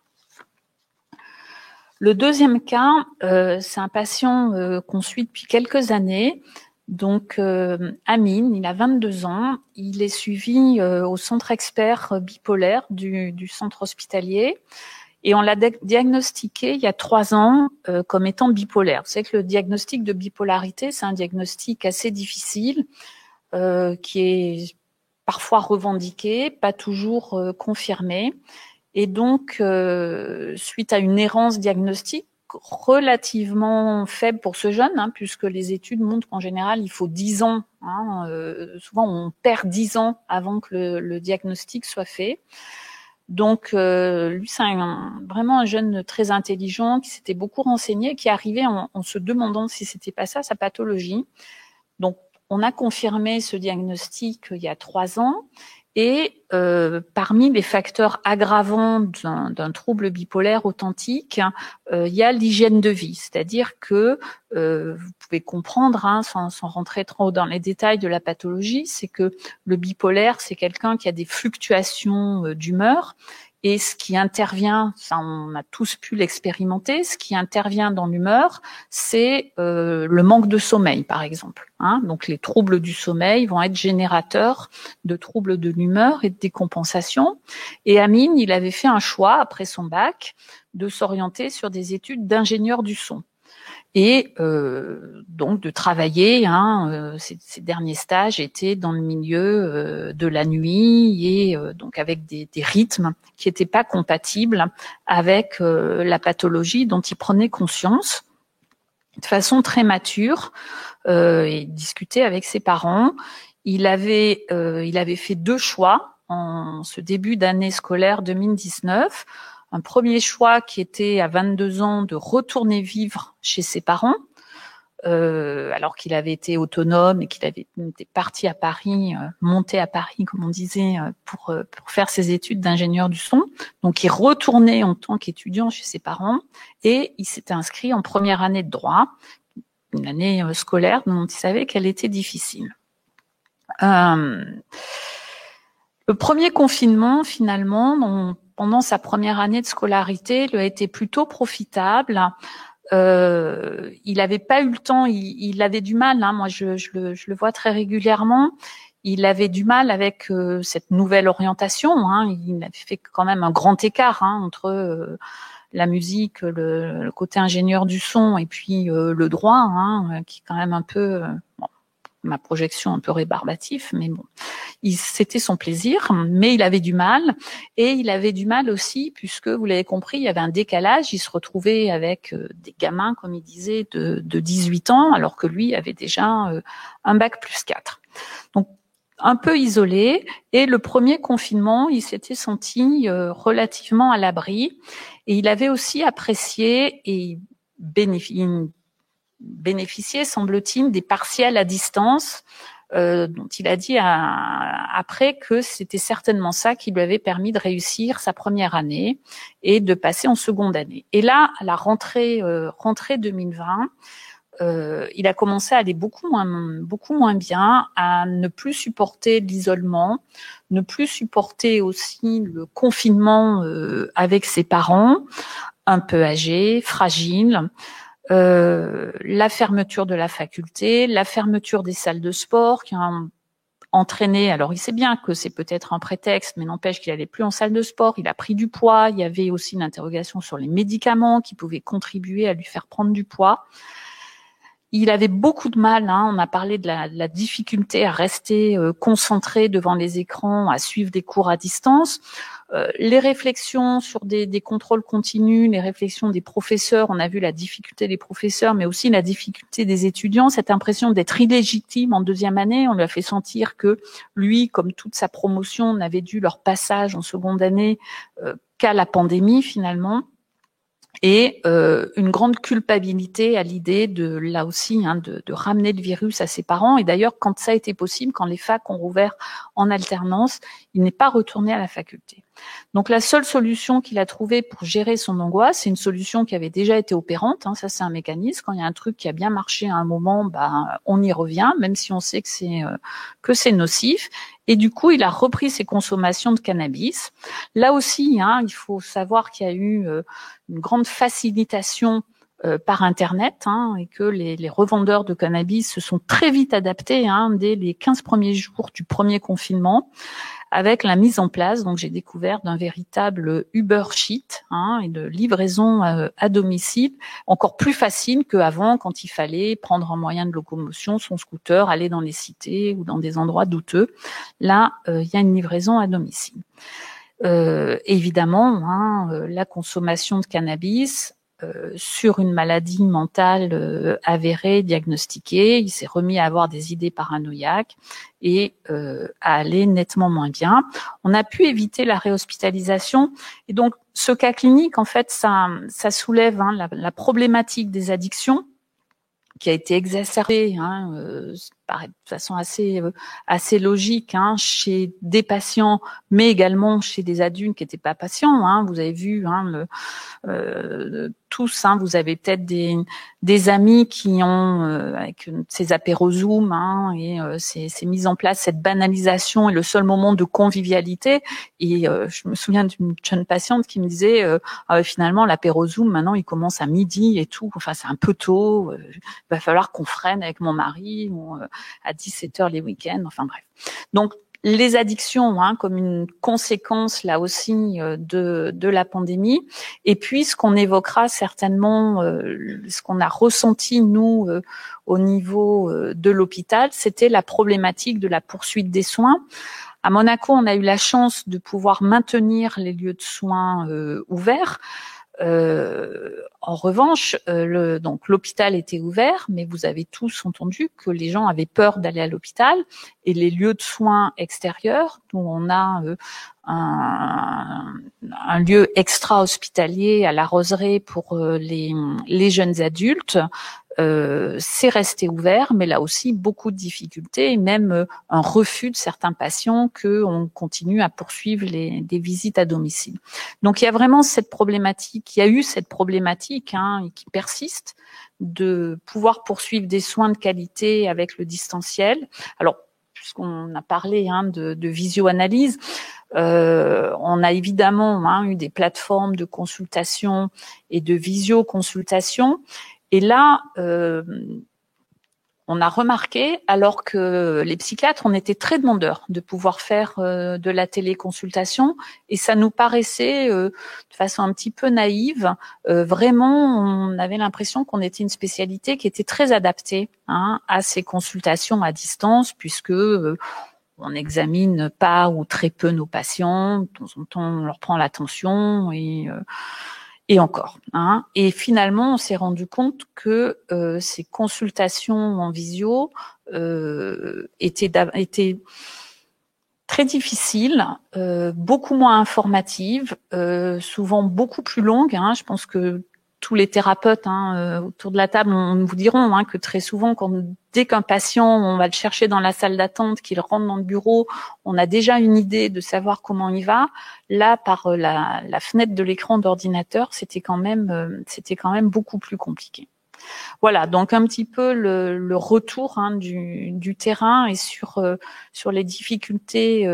Le deuxième cas, euh, c'est un patient euh, qu'on suit depuis quelques années. Donc, euh, Amine, il a 22 ans. Il est suivi euh, au centre expert bipolaire du, centre hospitalier. Et on l'a diagnostiqué il y a trois ans comme étant bipolaire. Vous savez que le diagnostic de bipolarité, c'est un diagnostic assez difficile, qui est parfois revendiqué, pas toujours confirmé. Et donc, euh, suite à une errance diagnostique relativement faible pour ce jeune, hein, puisque les études montrent qu'en général, il faut 10 ans. Hein, euh, souvent, on perd 10 ans avant que le, diagnostic soit fait. Donc, euh, lui, c'est vraiment un jeune très intelligent qui s'était beaucoup renseigné, qui arrivait en, en se demandant si c'était pas ça sa pathologie. Donc, on a confirmé ce diagnostic il y a trois ans et euh, parmi les facteurs aggravants d'un trouble bipolaire authentique, euh, il y a l'hygiène de vie, c'est-à-dire que euh, vous pouvez comprendre, hein, sans, sans, rentrer trop dans les détails de la pathologie, c'est que le bipolaire, c'est quelqu'un qui a des fluctuations euh, d'humeur et ce qui intervient, on a tous pu l'expérimenter, ce qui intervient dans l'humeur, c'est euh, le manque de sommeil, par exemple. Hein. Donc les troubles du sommeil vont être générateurs de troubles de l'humeur et de décompensation. Et Amine, il avait fait un choix après son bac de s'orienter sur des études d'ingénieur du son et euh, donc de travailler. Hein, euh, ces, ces, derniers stages étaient dans le milieu euh, de la nuit et euh, donc avec des, des rythmes qui n'étaient pas compatibles avec euh, la pathologie dont il prenait conscience de façon très mature euh, et discuter avec ses parents. Il avait, il avait fait deux choix en ce début d'année scolaire 2019 un premier choix qui était à 22 ans de retourner vivre chez ses parents, euh, alors qu'il avait été autonome et qu'il avait été parti à Paris, euh, monté à Paris, comme on disait, euh, pour, euh, pour faire ses études d'ingénieur du son. Donc, il retournait en tant qu'étudiant chez ses parents et il s'était inscrit en première année de droit, une année euh, scolaire dont il savait qu'elle était difficile. Euh, le premier confinement, finalement, dont pendant sa première année de scolarité lui a été plutôt profitable. Euh, il n'avait pas eu le temps, il, il avait du mal. Hein, moi, je, je, le, je, le, vois très régulièrement. Il avait du mal avec euh, cette nouvelle orientation. Hein, il avait fait quand même un grand écart hein, entre euh, la musique, le, le, côté ingénieur du son et puis euh, le droit, hein, qui est quand même un peu bon, ma projection un peu rébarbatif, mais bon, c'était son plaisir, mais il avait du mal, et il avait du mal aussi, puisque vous l'avez compris, il y avait un décalage, il se retrouvait avec euh, des gamins, comme il disait, de, de 18 ans, alors que lui avait déjà euh, un bac plus 4. Donc, un peu isolé, et le premier confinement, il s'était senti euh, relativement à l'abri, et il avait aussi apprécié et bénéficié bénéficier, semble-t-il, des partiels à distance, euh, dont il a dit à, après que c'était certainement ça qui lui avait permis de réussir sa première année et de passer en seconde année. Et là, à la rentrée, euh, rentrée 2020, euh, il a commencé à aller beaucoup moins, beaucoup moins bien, à ne plus supporter l'isolement, ne plus supporter aussi le confinement euh, avec ses parents, un peu âgés, fragiles. Euh, la fermeture de la faculté, la fermeture des salles de sport qui ont entraîné, alors il sait bien que c'est peut-être un prétexte, mais n'empêche qu'il n'allait plus en salle de sport, il a pris du poids, il y avait aussi une interrogation sur les médicaments qui pouvaient contribuer à lui faire prendre du poids. il avait beaucoup de mal. Hein, on a parlé de la, la difficulté à rester euh, concentré devant les écrans, à suivre des cours à distance. Euh, les réflexions sur des, contrôles continus, les réflexions des professeurs, on a vu la difficulté des professeurs, mais aussi la difficulté des étudiants, cette impression d'être illégitime en deuxième année, on lui a fait sentir que lui, comme toute sa promotion, n'avait dû leur passage en seconde année euh, qu'à la pandémie finalement et euh, une grande culpabilité à l'idée de là aussi hein, de, de, ramener le virus à ses parents. Et d'ailleurs, quand ça a été possible, quand les facs ont rouvert en alternance, il n'est pas retourné à la faculté. Donc la seule solution qu'il a trouvée pour gérer son angoisse, c'est une solution qui avait déjà été opérante. Hein, ça, c'est un mécanisme. Quand il y a un truc qui a bien marché à un moment, bah, on y revient, même si on sait que c'est euh, que c'est nocif. Et du coup, il a repris ses consommations de cannabis. Là aussi, hein, il faut savoir qu'il y a eu euh, une grande facilitation euh, par Internet hein, et que les, les, revendeurs de cannabis se sont très vite adaptés hein, dès les 15 premiers jours du premier confinement avec la mise en place, donc j'ai découvert d'un véritable Uber Sheet hein, et de livraison euh, à domicile, encore plus facile qu'avant quand il fallait prendre un moyen de locomotion, son scooter, aller dans les cités ou dans des endroits douteux. Là, euh, il y a une livraison à domicile. Euh, évidemment, hein, la consommation de cannabis sur une maladie mentale euh, avérée, diagnostiquée. Il s'est remis à avoir des idées paranoïaques et euh, à aller nettement moins bien. On a pu éviter la réhospitalisation et donc ce cas clinique, en fait, ça, ça soulève hein, la, la, problématique des addictions qui a été exacerbée hein, euh, de façon assez euh, assez logique hein, chez des patients, mais également chez des adultes qui n'étaient pas patients. Hein. Vous avez vu hein, le, euh, tous, hein, vous avez peut-être des, des amis qui ont euh, avec ces apéros Zoom hein, et euh, ces, ces mises en place, cette banalisation est le seul moment de convivialité. Et euh, je me souviens d'une jeune patiente qui me disait ah, finalement l'apéro Zoom maintenant il commence à midi et tout. Enfin c'est un peu tôt. il va falloir qu'on freine avec mon mari ou à 17 heures les week-ends. Enfin bref. Donc les addictions hein, comme une conséquence là aussi euh, de, de la pandémie, et puis ce qu'on évoquera certainement, euh, ce qu'on a ressenti nous euh, au niveau de l'hôpital, c'était la problématique de la poursuite des soins. À Monaco, on a eu la chance de pouvoir maintenir les lieux de soins ouverts. Euh, en revanche, euh, donc l'hôpital était ouvert, mais vous avez tous entendu que les gens avaient peur d'aller à l'hôpital et les lieux de soins extérieurs, où on a euh, un, lieu extra-hospitalier à la roseraie pour les jeunes adultes, euh, c'est resté ouvert, mais là aussi beaucoup de difficultés et même euh, un refus de certains patients que on continue à poursuivre les, des visites à domicile. Donc il y a vraiment cette problématique, il y a eu cette problématique hein, qui persiste de pouvoir poursuivre des soins de qualité avec le distanciel. Alors puisqu'on a parlé hein, de, de visio-analyse, euh, on a évidemment hein, eu des plateformes de consultation et de visio-consultation et là, euh, on a remarqué, alors que les psychiatres, on était très demandeurs de pouvoir faire euh, de la téléconsultation, et ça nous paraissait, euh, de façon un petit peu naïve, vraiment, on avait l'impression qu'on était une spécialité qui était très adaptée hein, à ces consultations à distance, puisque on n'examine pas ou très peu nos patients, de temps en temps, on leur prend l'attention et et encore. Hein. Et finalement, on s'est rendu compte que euh, ces consultations en visio euh, étaient, étaient très difficiles, euh, beaucoup moins informatives, euh, souvent beaucoup plus longues. Hein. Je pense que tous les thérapeutes hein, euh, autour de la table on, vous diront hein, que très souvent, quand dès qu'un patient, on va le chercher dans la salle d'attente, qu'il rentre dans le bureau, on a déjà une idée de savoir comment il va. Là, par euh, la, la fenêtre de l'écran d'ordinateur, c'était quand même, euh, c'était quand même beaucoup plus compliqué. Voilà, donc un petit peu le, retour hein, du, terrain et sur sur les difficultés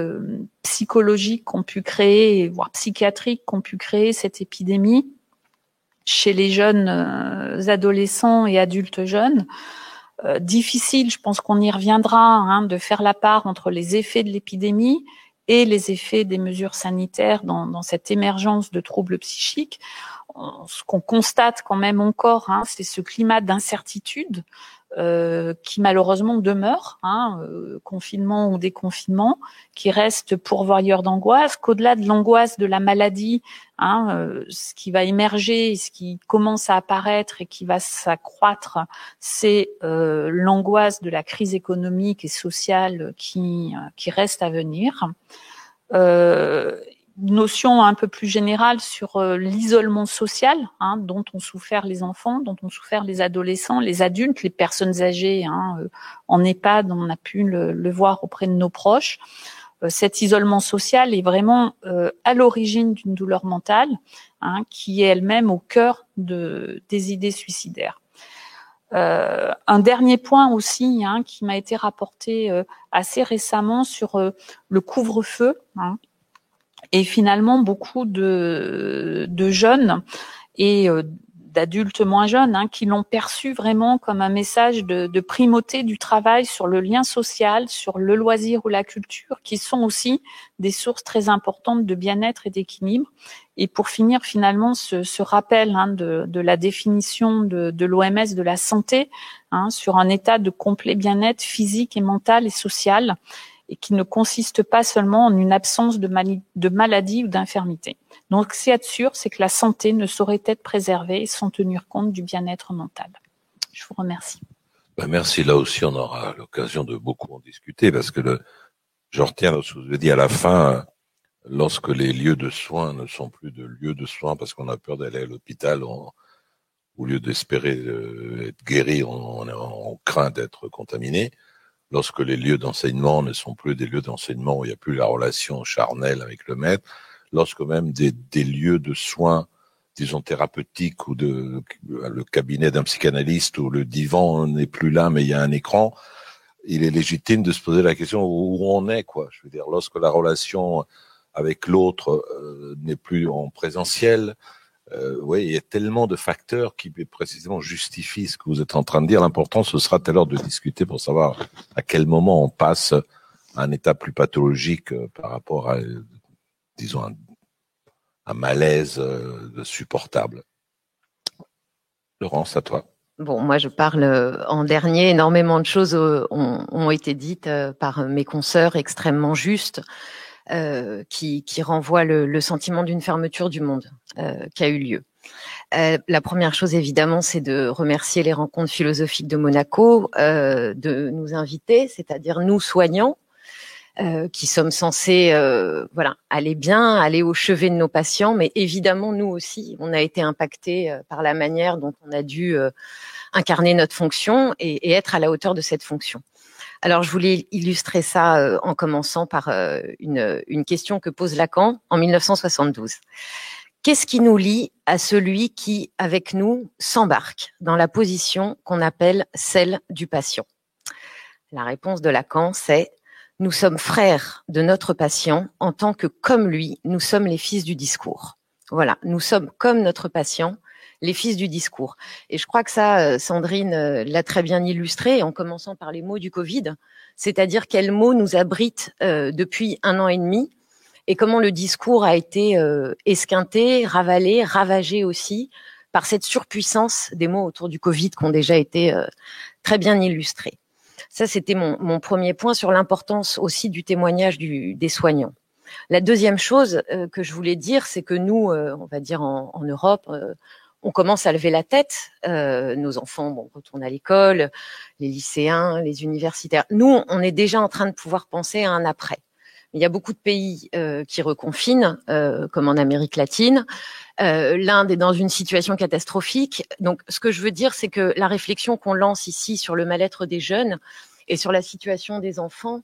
psychologiques qu'ont pu créer, voire psychiatriques qu'ont pu créer cette épidémie chez les jeunes euh, adolescents et adultes jeunes. Euh, difficile, je pense qu'on y reviendra, hein, de faire la part entre les effets de l'épidémie et les effets des mesures sanitaires dans, cette émergence de troubles psychiques. ce qu'on constate quand même encore, hein, c'est ce climat d'incertitude euh, qui malheureusement demeure, hein, euh, confinement ou déconfinement, qui reste pourvoyeur d'angoisse, qu'au-delà de l'angoisse de la maladie, hein, euh, ce qui va émerger, ce qui commence à apparaître et qui va s'accroître, c'est l'angoisse de la crise économique et sociale qui, qui reste à venir. Euh, notion un peu plus générale sur euh, l'isolement social hein, dont ont souffert les enfants, dont ont souffert les adolescents, les adultes, les personnes âgées hein, euh, en EHPAD, on a pu le, voir auprès de nos proches. Euh, cet isolement social est vraiment à l'origine d'une douleur mentale hein, qui est elle-même au cœur de, des idées suicidaires. un dernier point aussi hein, qui m'a été rapporté assez récemment sur le couvre-feu. Hein, et finalement, beaucoup de, de jeunes et euh, d'adultes moins jeunes hein, qui l'ont perçu vraiment comme un message de, de, primauté du travail sur le lien social, sur le loisir ou la culture, qui sont aussi des sources très importantes de bien-être et d'équilibre. Et pour finir, finalement, ce, ce rappel hein, de, de, la définition de, de l'OMS de la santé hein, sur un état de complet bien-être physique et mental et social et qui ne consiste pas seulement en une absence de, maladie ou d'infirmité. Donc, ce qui est sûr, c'est que la santé ne saurait être préservée sans tenir compte du bien-être mental. Je vous remercie. Ben merci. Là aussi, on aura l'occasion de beaucoup en discuter parce que je retiens ce que vous avez dit à la fin, lorsque les lieux de soins ne sont plus de lieux de soins parce qu'on a peur d'aller à l'hôpital, au lieu d'espérer euh, être guéri, on craint d'être contaminé lorsque les lieux d'enseignement ne sont plus des lieux d'enseignement où il n'y a plus la relation charnelle avec le maître, lorsque même des, des lieux de soins, disons thérapeutiques ou de le cabinet d'un psychanalyste où le divan n'est plus là mais il y a un écran, il est légitime de se poser la question où on est quoi. Je veux dire, lorsque la relation avec l'autre euh, n'est plus en présentiel, euh, oui, il y a tellement de facteurs qui précisément justifient ce que vous êtes en train de dire. L'important, ce sera tout à l'heure de discuter pour savoir à quel moment on passe à un état plus pathologique euh, par rapport à, disons, un, malaise euh, supportable. Laurence, à toi. Bon, moi je parle en dernier. Énormément de choses ont, ont été dites par mes consoeurs extrêmement justes. Euh, qui, qui, renvoie le, le sentiment d'une fermeture du monde euh, qui a eu lieu. Euh, la première chose, évidemment, c'est de remercier les rencontres philosophiques de Monaco euh, de nous inviter, c'est-à-dire nous soignants, euh, qui sommes censés, voilà, aller bien, aller au chevet de nos patients, mais évidemment, nous aussi, on a été impactés par la manière dont on a dû incarner notre fonction et, et être à la hauteur de cette fonction. Alors, je voulais illustrer ça euh, en commençant par euh, une, une, question que pose Lacan en 1972. Qu'est-ce qui nous lie à celui qui, avec nous, s'embarque dans la position qu'on appelle celle du patient? La réponse de Lacan, c'est nous sommes frères de notre patient en tant que, comme lui, nous sommes les fils du discours. Voilà, nous sommes comme notre patient les fils du discours. Et je crois que ça, euh, Sandrine euh, l'a très bien illustré, en commençant par les mots du Covid, c'est-à-dire quels mots nous abritent euh, depuis un an et demi et comment le discours a été esquinté, ravalé, ravagé aussi par cette surpuissance des mots autour du Covid qui ont déjà été très bien illustrés. Ça, c'était mon, premier point sur l'importance aussi du témoignage des soignants. La deuxième chose que je voulais dire, c'est que nous, on va dire en Europe, on commence à lever la tête. Euh, nos enfants bon, retournent à l'école, les lycéens, les universitaires. Nous, on est déjà en train de pouvoir penser à un après. Il y a beaucoup de pays euh, qui reconfinent, euh, comme en Amérique latine. L'Inde est dans une situation catastrophique. Donc, ce que je veux dire, c'est que la réflexion qu'on lance ici sur le mal-être des jeunes et sur la situation des enfants,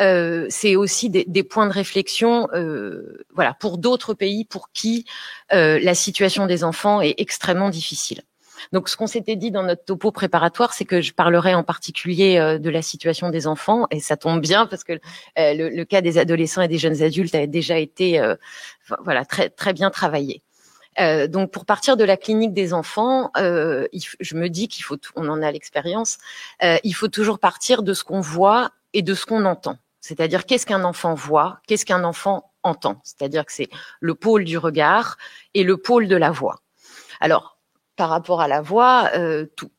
euh, c'est aussi des, points de réflexion, euh, voilà, pour d'autres pays pour qui euh, la situation des enfants est extrêmement difficile. Donc, ce qu'on s'était dit dans notre topo préparatoire, c'est que je parlerai en particulier de la situation des enfants, et ça tombe bien parce que le, cas des adolescents et des jeunes adultes a déjà été, voilà, très très bien travaillé. Donc pour partir de la clinique des enfants, euh, je me dis qu'il faut, on en a l'expérience, il faut toujours partir de ce qu'on voit et de ce qu'on entend. C'est-à-dire qu'est-ce qu'un enfant voit, qu'est-ce qu'un enfant entend? C'est-à-dire que c'est le pôle du regard et le pôle de la voix. Alors, par rapport à la voix,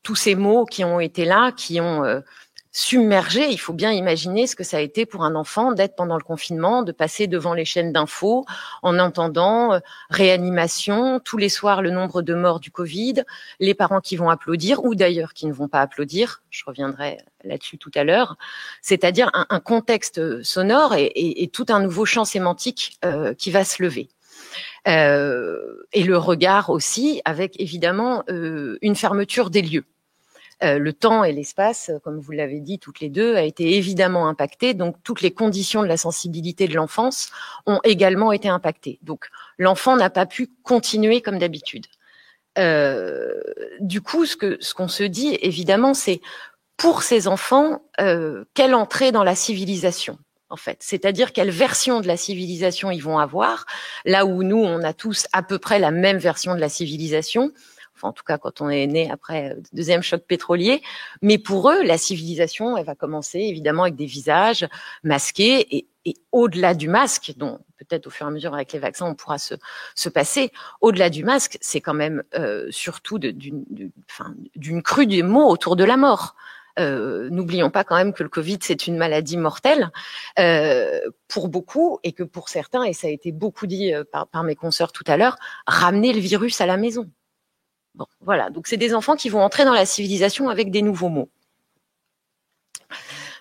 tous ces mots qui ont été là, qui ont submergé. Il faut bien imaginer ce que ça a été pour un enfant d'être pendant le confinement, de passer devant les chaînes d'infos en entendant euh, réanimation, tous les soirs le nombre de morts du Covid, les parents qui vont applaudir ou d'ailleurs qui ne vont pas applaudir. Je reviendrai là-dessus tout à l'heure. C'est-à-dire un, contexte sonore et, tout un nouveau champ sémantique euh, qui va se lever. Euh, et le regard aussi, avec évidemment une fermeture des lieux. Euh, le temps et l'espace, comme vous l'avez dit toutes les deux, a été évidemment impacté. Donc toutes les conditions de la sensibilité de l'enfance ont également été impactées. Donc l'enfant n'a pas pu continuer comme d'habitude. Euh, du coup, ce que ce qu'on se dit évidemment, c'est pour ces enfants, euh, quelle entrée dans la civilisation en fait. C'est-à-dire quelle version de la civilisation ils vont avoir, là où nous, on a tous à peu près la même version de la civilisation, en tout cas quand on est né après le euh, deuxième choc pétrolier. Mais pour eux, la civilisation, elle va commencer évidemment avec des visages masqués et, au-delà du masque, dont peut-être au fur et à mesure avec les vaccins on pourra se, se passer, au-delà du masque, c'est quand même euh, surtout d'une crue des mots autour de la mort. Euh, N'oublions pas quand même que le Covid c'est une maladie mortelle euh, pour beaucoup et que pour certains, et ça a été beaucoup dit euh, par, par mes consoeurs tout à l'heure, ramener le virus à la maison. Bon, voilà. Donc, c'est des enfants qui vont entrer dans la civilisation avec des nouveaux mots.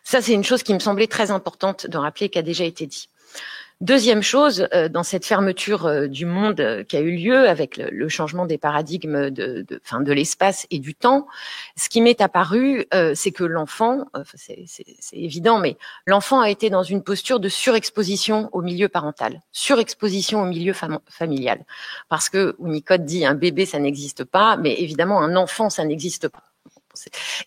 Ça, c'est une chose qui me semblait très importante de rappeler qui a déjà été dit. Deuxième chose, euh, dans cette fermeture euh, du monde euh, qui a eu lieu avec le, changement des paradigmes de, de, de l'espace et du temps, ce qui m'est apparu, c'est que l'enfant, c'est évident, mais l'enfant a été dans une posture de surexposition au milieu parental, surexposition au milieu familial. Parce que Unicode dit un bébé, ça n'existe pas, mais évidemment un enfant, ça n'existe pas.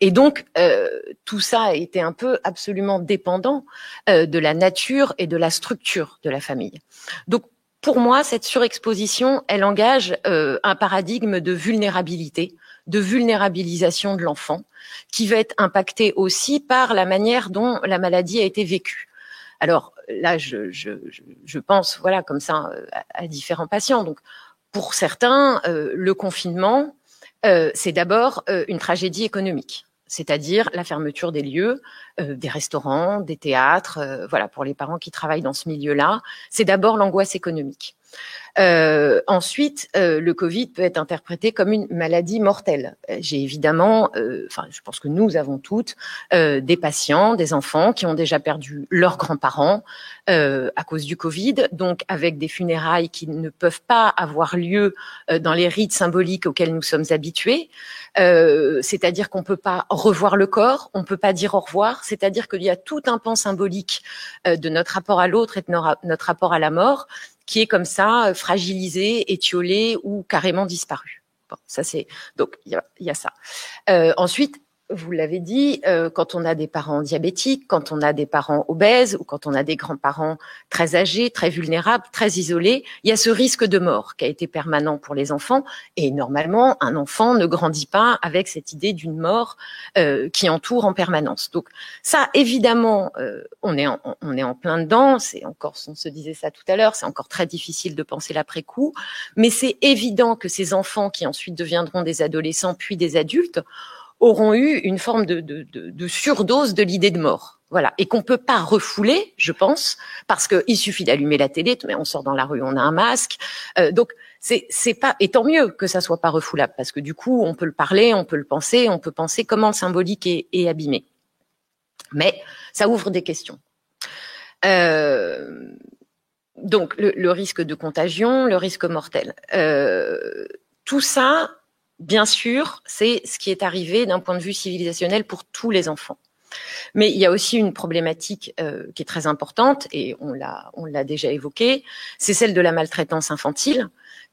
Et donc, euh, tout ça a été un peu absolument dépendant euh, de la nature et de la structure de la famille. Donc, pour moi, cette surexposition, elle engage euh, un paradigme de vulnérabilité, de vulnérabilisation de l'enfant, qui va être impacté aussi par la manière dont la maladie a été vécue. Alors là, je, je, je pense, voilà, comme ça, à, à différents patients. Donc, pour certains, le confinement, euh, c'est d'abord euh, une tragédie économique, c'est-à-dire la fermeture des lieux, euh, des restaurants, des théâtres, voilà, pour les parents qui travaillent dans ce milieu-là. C'est d'abord l'angoisse économique. Euh, ensuite, euh, le Covid peut être interprété comme une maladie mortelle. Euh, j'ai évidemment, enfin, je pense que nous avons toutes des patients, des enfants qui ont déjà perdu leurs grands-parents à cause du Covid, donc avec des funérailles qui ne peuvent pas avoir lieu dans les rites symboliques auxquels nous sommes habitués. c'est-à-dire qu'on peut pas revoir le corps, on peut pas dire au revoir. C'est-à-dire qu'il y a tout un pan symbolique de notre rapport à l'autre et de notre rapport à la mort qui est comme ça euh, fragilisé, étiolé ou carrément disparu. Bon, ça c'est donc il y a, y a, ça. Euh, ensuite, vous l'avez dit, euh, quand on a des parents diabétiques, quand on a des parents obèses ou quand on a des grands-parents très âgés, très vulnérables, très isolés, il y a ce risque de mort qui a été permanent pour les enfants. Et normalement, un enfant ne grandit pas avec cette idée d'une mort euh, qui entoure en permanence. Donc ça, évidemment, euh, on est en, on est en plein dedans. C'est encore, on se disait ça tout à l'heure, c'est encore très difficile de penser l'après-coup. Mais c'est évident que ces enfants qui ensuite deviendront des adolescents puis des adultes auront eu une forme de, de, de, de surdose de l'idée de mort. Voilà, et qu'on peut pas refouler, je pense, parce qu'il suffit d'allumer la télé, mais on sort dans la rue, on a un masque. Euh, donc c'est pas, et tant mieux que ça soit pas refoulable, parce que du coup on peut le parler, on peut le penser, on peut penser comment le symbolique est, est abîmé. Mais ça ouvre des questions. Euh, donc le, le, risque de contagion, le risque mortel, euh, tout ça, bien sûr, c'est ce qui est arrivé d'un point de vue civilisationnel pour tous les enfants. Mais il y a aussi une problématique euh, qui est très importante, et on l'a, déjà évoqué, c'est celle de la maltraitance infantile,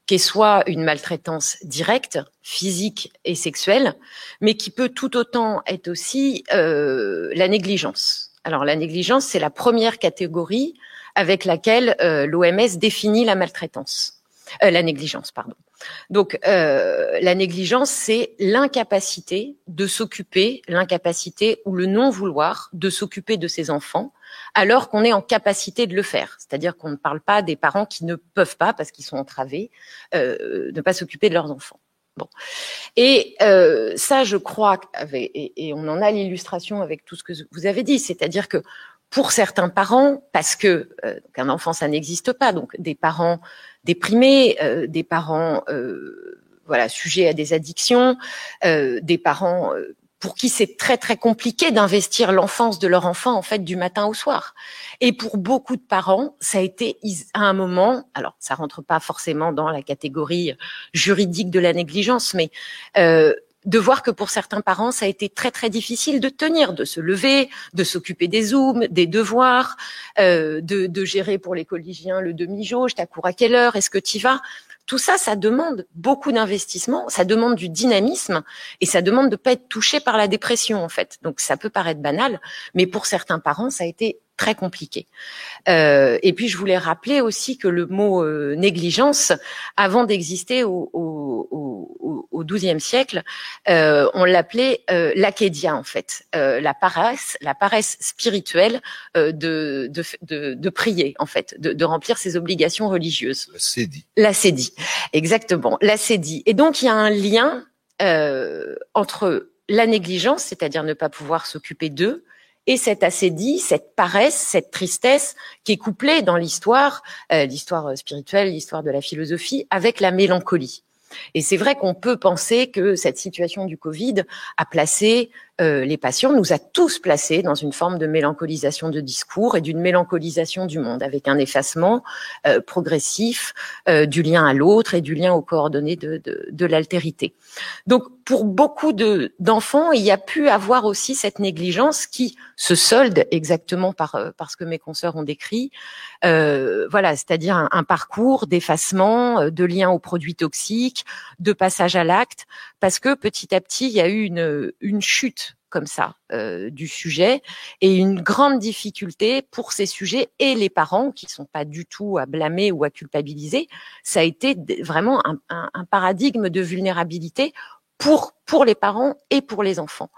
qui est soit une maltraitance directe, physique et sexuelle, mais qui peut tout autant être aussi euh, la négligence. Alors la négligence, c'est la première catégorie avec laquelle euh, l'OMS définit la maltraitance, la négligence, pardon. Donc euh, la négligence, c'est l'incapacité de s'occuper, l'incapacité ou le non-vouloir de s'occuper de ses enfants alors qu'on est en capacité de le faire. C'est-à-dire qu'on ne parle pas des parents qui ne peuvent pas, parce qu'ils sont entravés, euh, ne pas s'occuper de leurs enfants. Bon. Et euh, ça, je crois, et, et on en a l'illustration avec tout ce que vous avez dit, c'est-à-dire que pour certains parents, parce que euh, qu'un enfant ça n'existe pas, donc des parents déprimés, euh, des parents euh, voilà sujets à des addictions, euh, des parents euh, pour qui c'est très très compliqué d'investir l'enfance de leur enfant en fait du matin au soir. Et pour beaucoup de parents, ça a été à un moment, alors ça rentre pas forcément dans la catégorie juridique de la négligence, mais euh, de voir que pour certains parents, ça a été très très difficile de tenir, de se lever, de s'occuper des zooms, des devoirs, euh, de, de, gérer pour les collégiens le demi-jauge, t'as cours à quelle heure, est-ce que tu vas? Tout ça, ça demande beaucoup d'investissement, ça demande du dynamisme et ça demande de pas être touché par la dépression en fait. Donc ça peut paraître banal, mais pour certains parents, ça a été très compliqué. Euh, et puis je voulais rappeler aussi que le mot euh, négligence, avant d'exister au, au, au, au XIIe siècle, euh, on l'appelait euh, l'acédia en fait, euh, la paresse, la paresse spirituelle euh, de, de, de, de, prier en fait, de, de, remplir ses obligations religieuses. La cédie. La cédie, exactement, la cédie. Et donc il y a un lien entre la négligence, c'est-à-dire ne pas pouvoir s'occuper d'eux, et cette assédie, cette paresse, cette tristesse qui est couplée dans l'histoire, euh, l'histoire spirituelle, l'histoire de la philosophie, avec la mélancolie. Et c'est vrai qu'on peut penser que cette situation du Covid a placé euh, les patients, nous a tous placés dans une forme de mélancolisation de discours et d'une mélancolisation du monde, avec un effacement euh, progressif euh, du lien à l'autre et du lien aux coordonnées de, de, de l'altérité. Donc, pour beaucoup de d'enfants, il y a pu avoir aussi cette négligence qui se solde exactement par euh, par ce que mes consoeurs ont décrit. Euh, voilà, c'est-à-dire un, un parcours d'effacement, euh, de lien aux produits toxiques, de passage à l'acte, parce que petit à petit, il y a eu une, chute comme ça euh, du sujet et une grande difficulté pour ces sujets et les parents qui sont pas du tout à blâmer ou à culpabiliser. Ça a été vraiment un, paradigme de vulnérabilité pour pour les parents et pour les enfants.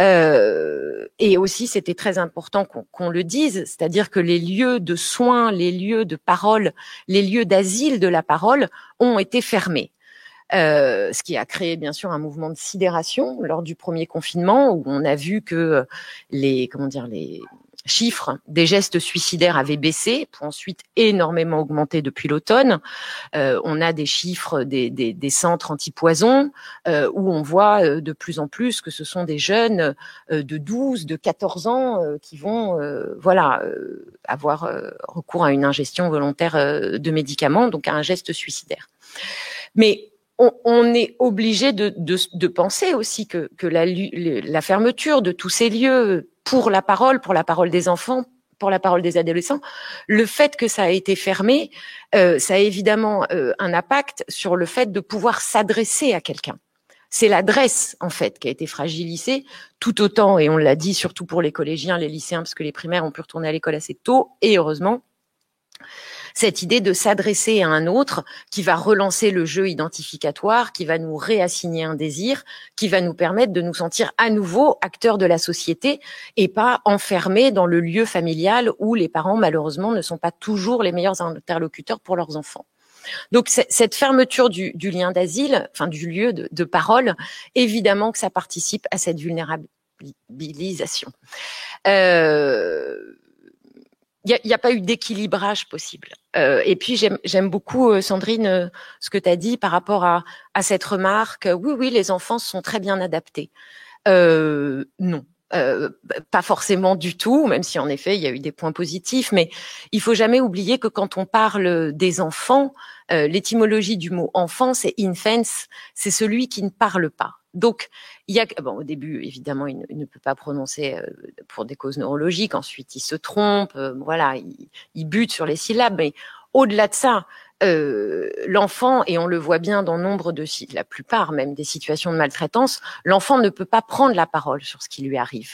Euh, et aussi, c'était très important qu'on qu le dise, c'est-à-dire que les lieux de soins, les lieux de parole, les lieux d'asile de la parole ont été fermés. Euh, ce qui a créé bien sûr un mouvement de sidération lors du premier confinement où on a vu que les comment dire les chiffres des gestes suicidaires avaient baissé pour ensuite énormément augmenter depuis l'automne. Euh, on a des chiffres des, des, des centres antipoison euh, où on voit euh, de plus en plus que ce sont des jeunes euh, de 12, de 14 ans euh, qui vont voilà avoir recours à une ingestion volontaire de médicaments, donc à un geste suicidaire. Mais on, on, est obligé de, de, de, penser aussi que, que la, la, fermeture de tous ces lieux pour la parole, pour la parole des enfants, pour la parole des adolescents, le fait que ça a été fermé, euh, ça a évidemment euh, un impact sur le fait de pouvoir s'adresser à quelqu'un. C'est l'adresse en fait qui a été fragilisée tout autant, et on l'a dit surtout pour les collégiens, les lycéens, parce que les primaires ont pu retourner à l'école assez tôt, et heureusement cette idée de s'adresser à un autre qui va relancer le jeu identificatoire, qui va nous réassigner un désir, qui va nous permettre de nous sentir à nouveau acteurs de la société et pas enfermés dans le lieu familial où les parents malheureusement ne sont pas toujours les meilleurs interlocuteurs pour leurs enfants. Donc cette fermeture du, lien d'asile, enfin du lieu de, de, parole, évidemment que ça participe à cette vulnérabilisation. Euh, il n'y a, pas eu d'équilibrage possible. Euh, et puis j'aime beaucoup, euh, Sandrine, euh, ce que tu as dit par rapport à, à, cette remarque. Oui, oui, les enfants sont très bien adaptés. Euh, non. Euh, pas forcément du tout, même si en effet il y a eu des points positifs, mais il faut jamais oublier que quand on parle des enfants, euh, l'étymologie du mot enfant, c'est infants, c'est celui qui ne parle pas. Donc, il y a bon au début évidemment il ne, peut pas prononcer euh, pour des causes neurologiques. Ensuite, il se trompe, euh, voilà, il, il, bute sur les syllabes. Mais au-delà de ça, euh, l'enfant et on le voit bien dans nombre de la plupart même des situations de maltraitance, l'enfant ne peut pas prendre la parole sur ce qui lui arrive.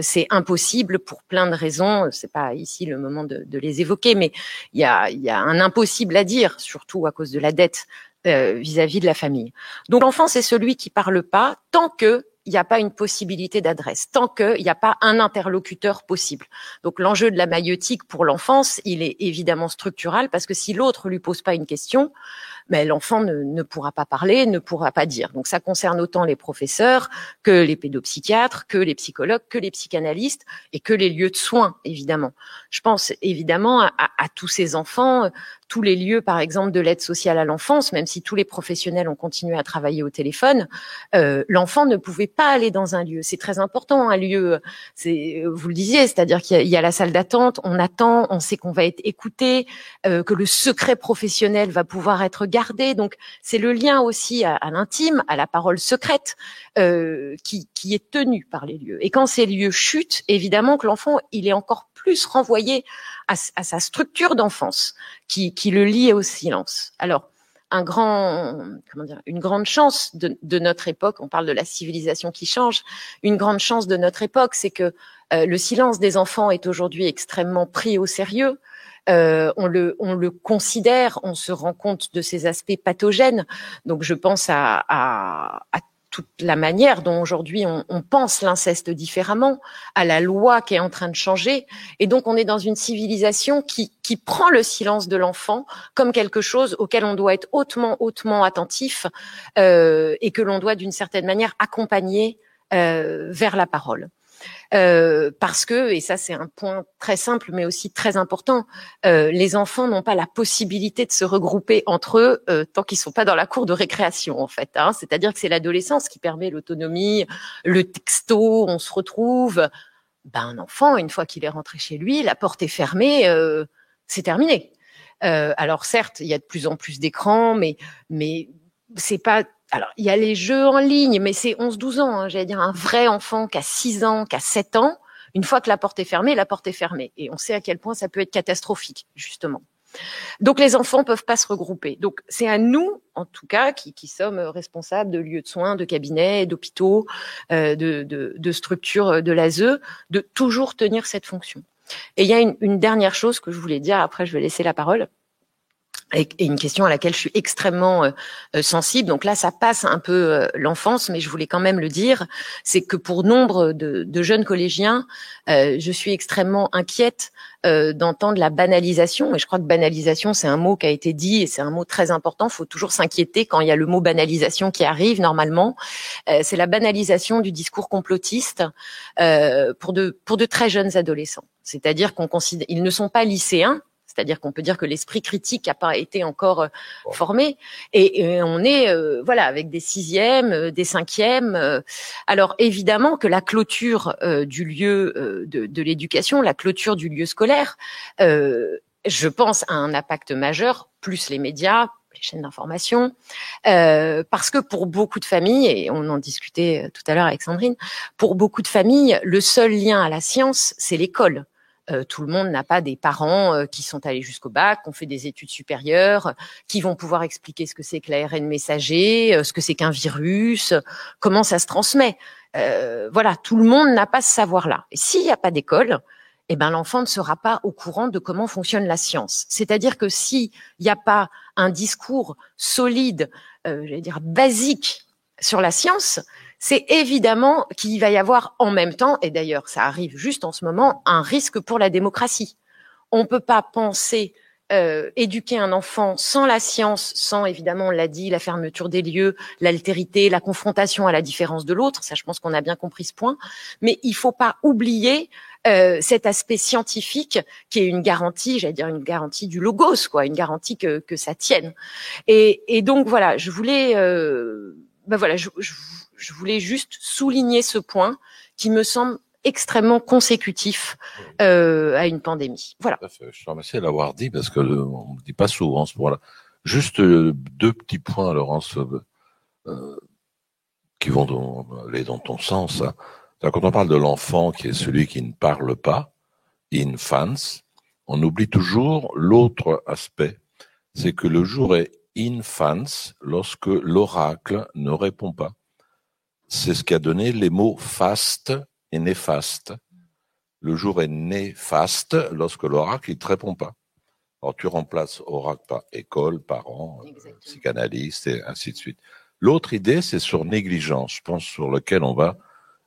C'est impossible pour plein de raisons. C'est pas ici le moment de, les évoquer, mais il y a un impossible à dire, surtout à cause de la dette euh, vis-à-vis de la famille. Donc l'enfant, c'est celui qui parle pas tant que il n'y a pas une possibilité d'adresse, tant qu'il n'y a pas un interlocuteur possible. Donc l'enjeu de la maïotique pour l'enfance, il est évidemment structural parce que si l'autre lui pose pas une question, mais l'enfant ne, ne, pourra pas parler, ne pourra pas dire. Donc ça concerne autant les professeurs que les pédopsychiatres, que les psychologues, que les psychanalystes et que les lieux de soins, évidemment. Je pense évidemment à, à tous ces enfants tous les lieux, par exemple, de l'aide sociale à l'enfance, même si tous les professionnels ont continué à travailler au téléphone, euh, l'enfant ne pouvait pas aller dans un lieu. C'est très important, un lieu. C'est, vous le disiez, c'est-à-dire qu'il y, a la salle d'attente, on attend, on sait qu'on va être écouté, euh, que le secret professionnel va pouvoir être Donc, c'est le lien aussi à, l'intime, à la parole secrète, euh, qui, qui est tenu par les lieux. Et quand ces lieux chutent, évidemment que l'enfant, il est encore plus renvoyé à, sa structure d'enfance qui, qui le lie au silence. Alors, une grande chance de, de, notre époque. On parle de la civilisation qui change. Une grande chance de notre époque, c'est que euh, le silence des enfants est aujourd'hui extrêmement pris au sérieux. Euh, on le on le considère, on se rend compte de ses aspects pathogènes. Donc je pense à, à, à toute la manière dont aujourd'hui on, on, pense l'inceste différemment, à la loi qui est en train de changer. Et donc on est dans une civilisation qui, qui prend le silence de l'enfant comme quelque chose auquel on doit être hautement, hautement attentif euh, et que l'on doit d'une certaine manière accompagner euh, vers la parole. Euh, parce que, et ça c'est un point très simple mais aussi très important, euh, les enfants n'ont pas la possibilité de se regrouper entre eux euh, tant qu'ils sont pas dans la cour de récréation en fait. Hein. C'est-à-dire que c'est l'adolescence qui permet l'autonomie, le texto, on se retrouve. Ben, un enfant, une fois qu'il est rentré chez lui, la porte est fermée, c'est terminé. alors certes, il y a de plus en plus d'écrans, mais mais c'est pas alors, il y a les jeux en ligne, mais c'est 11-12 ans. Hein, J'allais dire un vrai enfant qui a 6 ans, qui a 7 ans. Une fois que la porte est fermée, la porte est fermée. Et on sait à quel point ça peut être catastrophique, justement. Donc les enfants peuvent pas se regrouper. Donc c'est à nous, en tout cas, qui, sommes responsables de lieux de soins, de cabinets, d'hôpitaux, euh, de, structures de l'ASE, de toujours tenir cette fonction. Et il y a une dernière chose que je voulais dire. Après, je vais laisser la parole et une question à laquelle je suis extrêmement euh, euh, sensible. Donc là, ça passe un peu euh, l'enfance, mais je voulais quand même le dire, c'est que pour nombre de, de jeunes collégiens, je suis extrêmement inquiète d'entendre la banalisation. Et je crois que banalisation, c'est un mot qui a été dit et c'est un mot très important. Il faut toujours s'inquiéter quand il y a le mot banalisation qui arrive normalement. c'est la banalisation du discours complotiste pour de pour de très jeunes adolescents. C'est-à-dire qu'on considère, ils ne sont pas lycéens, c'est-à-dire qu'on peut dire que l'esprit critique n'a pas été encore euh, formé, et, on est euh, voilà avec des sixièmes, euh, des cinquièmes. alors évidemment que la clôture du lieu de, de l'éducation, la clôture du lieu scolaire, je pense a un impact majeur, plus les médias, les chaînes d'information, euh, parce que pour beaucoup de familles, et on en discutait tout à l'heure avec Sandrine, pour beaucoup de familles, le seul lien à la science, c'est l'école. Euh, tout le monde n'a pas des parents euh, qui sont allés jusqu'au bac, qui ont fait des études supérieures, qui vont pouvoir expliquer ce que c'est que l'ARN messager, euh, ce que c'est qu'un virus, comment ça se transmet. voilà, tout le monde n'a pas ce savoir-là. Et s'il n'y a pas d'école, eh ben l'enfant ne sera pas au courant de comment fonctionne la science. C'est-à-dire que s'il n'y a pas un discours solide, j'allais dire basique sur la science, c'est évidemment qu'il va y avoir en même temps, et d'ailleurs ça arrive juste en ce moment, un risque pour la démocratie. On ne peut pas penser euh, éduquer un enfant sans la science, sans évidemment, on l'a dit, la fermeture des lieux, l'altérité, la confrontation à la différence de l'autre. Ça, je pense qu'on a bien compris ce point. Mais il faut pas oublier euh, cet aspect scientifique qui est une garantie, j'allais dire une garantie du logos, quoi, une garantie que, que ça tienne. Et, et donc voilà, je voulais, euh, ben voilà, je, je je voulais juste souligner ce point qui me semble extrêmement consécutif euh, à une pandémie. Voilà. Je te remercie de l'avoir dit parce que on ne dit pas souvent ce point-là. Juste euh, deux petits points, Laurence, euh, qui vont aller dans ton sens. Hein. Quand on parle de l'enfant qui est celui qui ne parle pas, infants, on oublie toujours l'autre aspect, c'est que le jour est infants lorsque l'oracle ne répond pas c'est ce qui a donné les mots faste et néfaste. Le jour est néfaste lorsque l'oracle ne te répond pas. Alors tu remplaces oracle par école, parents, euh, psychanalyste et ainsi de suite. L'autre idée, c'est sur négligence, je pense sur lequel on va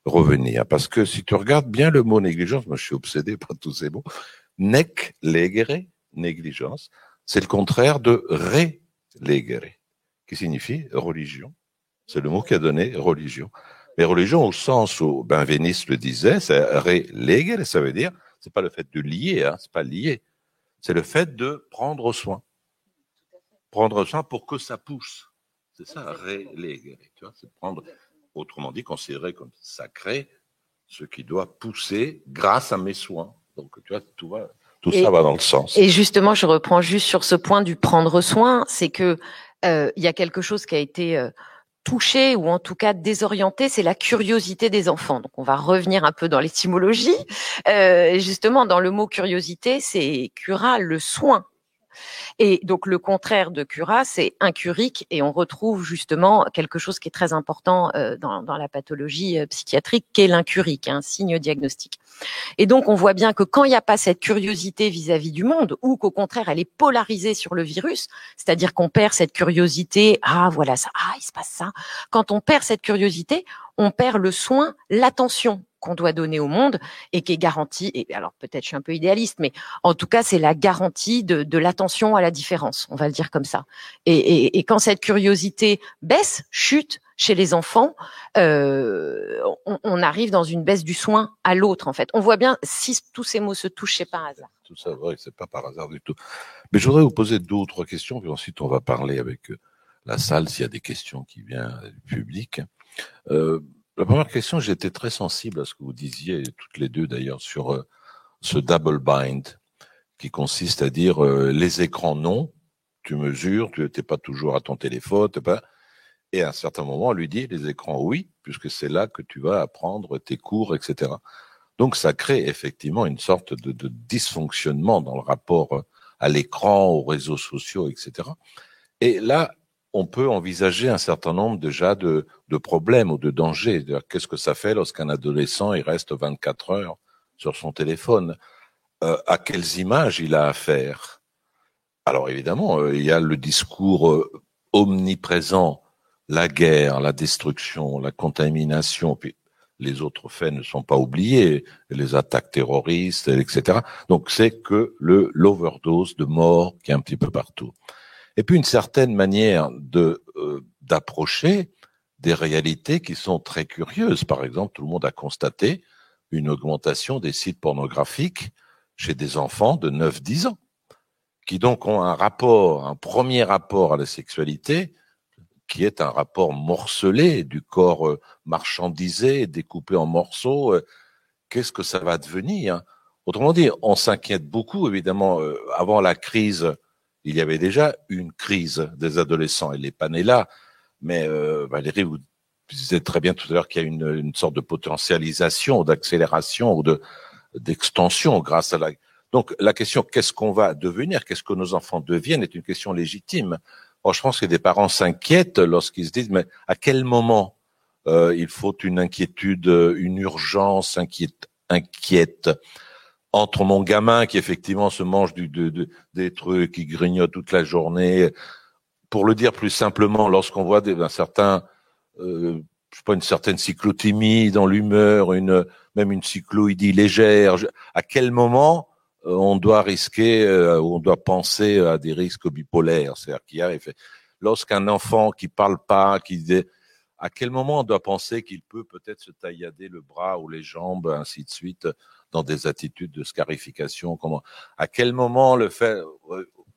revenir. Parce que si tu regardes bien le mot négligence, moi je suis obsédé par tous ces mots, nec legere, négligence, c'est le contraire de ré, legere, qui signifie religion. C'est le mot qui a donné religion. Mais religion au sens où Ben Vénis le disait, c'est relegere, ça veut dire, c'est pas le fait de lier, hein, c'est pas lier, c'est le fait de prendre soin. Prendre soin pour que ça pousse. C'est ça, relegere. Tu vois, c'est prendre, autrement dit, considérer comme sacré ce qui doit pousser grâce à mes soins. Donc, tu vois, tout va, tout ça va dans le sens. Et justement, je reprends juste sur ce point du prendre soin, c'est que euh, il y a quelque chose qui a été euh, touché ou en tout cas désorienté, c'est la curiosité des enfants. Donc on va revenir un peu dans l'étymologie. Euh, justement, dans le mot curiosité, c'est cura, le soin. Et donc le contraire de cura, c'est incurique, et on retrouve justement quelque chose qui est très important euh, dans, dans, la pathologie euh, psychiatrique, qui est l'incurique, un signe diagnostique. Et donc on voit bien que quand il n'y a pas cette curiosité vis-à-vis du monde, ou qu'au contraire elle est polarisée sur le virus, c'est-à-dire qu'on perd cette curiosité, ah voilà ça, ah il se passe ça. Quand on perd cette curiosité, on perd le soin, l'attention qu'on doit donner au monde et qui est garantie. Et alors peut-être je suis un peu idéaliste, mais en tout cas c'est la garantie de, l'attention à la différence. On va le dire comme ça. Et, quand cette curiosité baisse, chute chez les enfants, euh, on, arrive dans une baisse du soin à l'autre. En fait, on voit bien si tous ces mots se touchent, c'est par hasard. Tout ça, vrai, c'est pas par hasard du tout. Mais je voudrais vous poser deux ou trois questions, puis ensuite on va parler avec euh, la salle s'il y a des questions qui viennent du public. Euh, la première question, j'étais très sensible à ce que vous disiez, toutes les deux d'ailleurs, sur euh, ce double bind, qui consiste à dire euh, les écrans non, tu mesures, tu n'étais pas toujours à ton téléphone, pas... et à un certain moment, on lui dit les écrans oui, puisque c'est là que tu vas apprendre tes cours, etc. Donc ça crée effectivement une sorte de, de dysfonctionnement dans le rapport à l'écran, aux réseaux sociaux, etc. Et là, on peut envisager un certain nombre déjà de, problèmes ou de dangers. Qu'est-ce que ça fait lorsqu'un adolescent il reste 24 heures sur son téléphone? Euh, À quelles images il a affaire? Alors évidemment, euh, il y a le discours euh, omniprésent, la guerre, la destruction, la contamination, puis les autres faits ne sont pas oubliés, les attaques terroristes, etc. Donc c'est que le l'overdose de mort qui est un petit peu partout et puis une certaine manière de euh, d'approcher des réalités qui sont très curieuses. Par exemple, tout le monde a constaté une augmentation des sites pornographiques chez des enfants de 9-10 ans, qui donc ont un rapport, un premier rapport à la sexualité, qui est un rapport morcelé du corps euh, marchandisé, découpé en morceaux. Euh, qu'est-ce que ça va devenir? Autrement dit, on s'inquiète beaucoup, évidemment, avant la crise il y avait déjà une crise des adolescents. Elle n'est pas là, mais euh, Valérie, vous disiez très bien tout à l'heure qu'il y a une, une, sorte de potentialisation, d'accélération ou de d'extension grâce à la. Donc la question qu'est-ce qu'on va devenir, qu'est-ce que nos enfants deviennent, est une question légitime. Je pense que des parents s'inquiètent lorsqu'ils se disent mais à quel moment euh, il faut une inquiétude, une urgence inquiète, inquiète? Entre mon gamin qui effectivement se mange du, de, des trucs, qui grignote toute la journée. Pour le dire plus simplement, lorsqu'on voit des, un certain, euh, je sais pas, une certaine cyclothymie dans l'humeur, une même une cycloïdie légère, à quel moment euh, on doit risquer, euh, on doit penser à des risques bipolaires, c'est-à-dire qu'il arrive. Lorsqu'un enfant qui parle pas, qui à quel moment on doit penser qu'il peut peut-être se taillader le bras ou les jambes, ainsi de suite, dans des attitudes de scarification Comment À quel moment le fait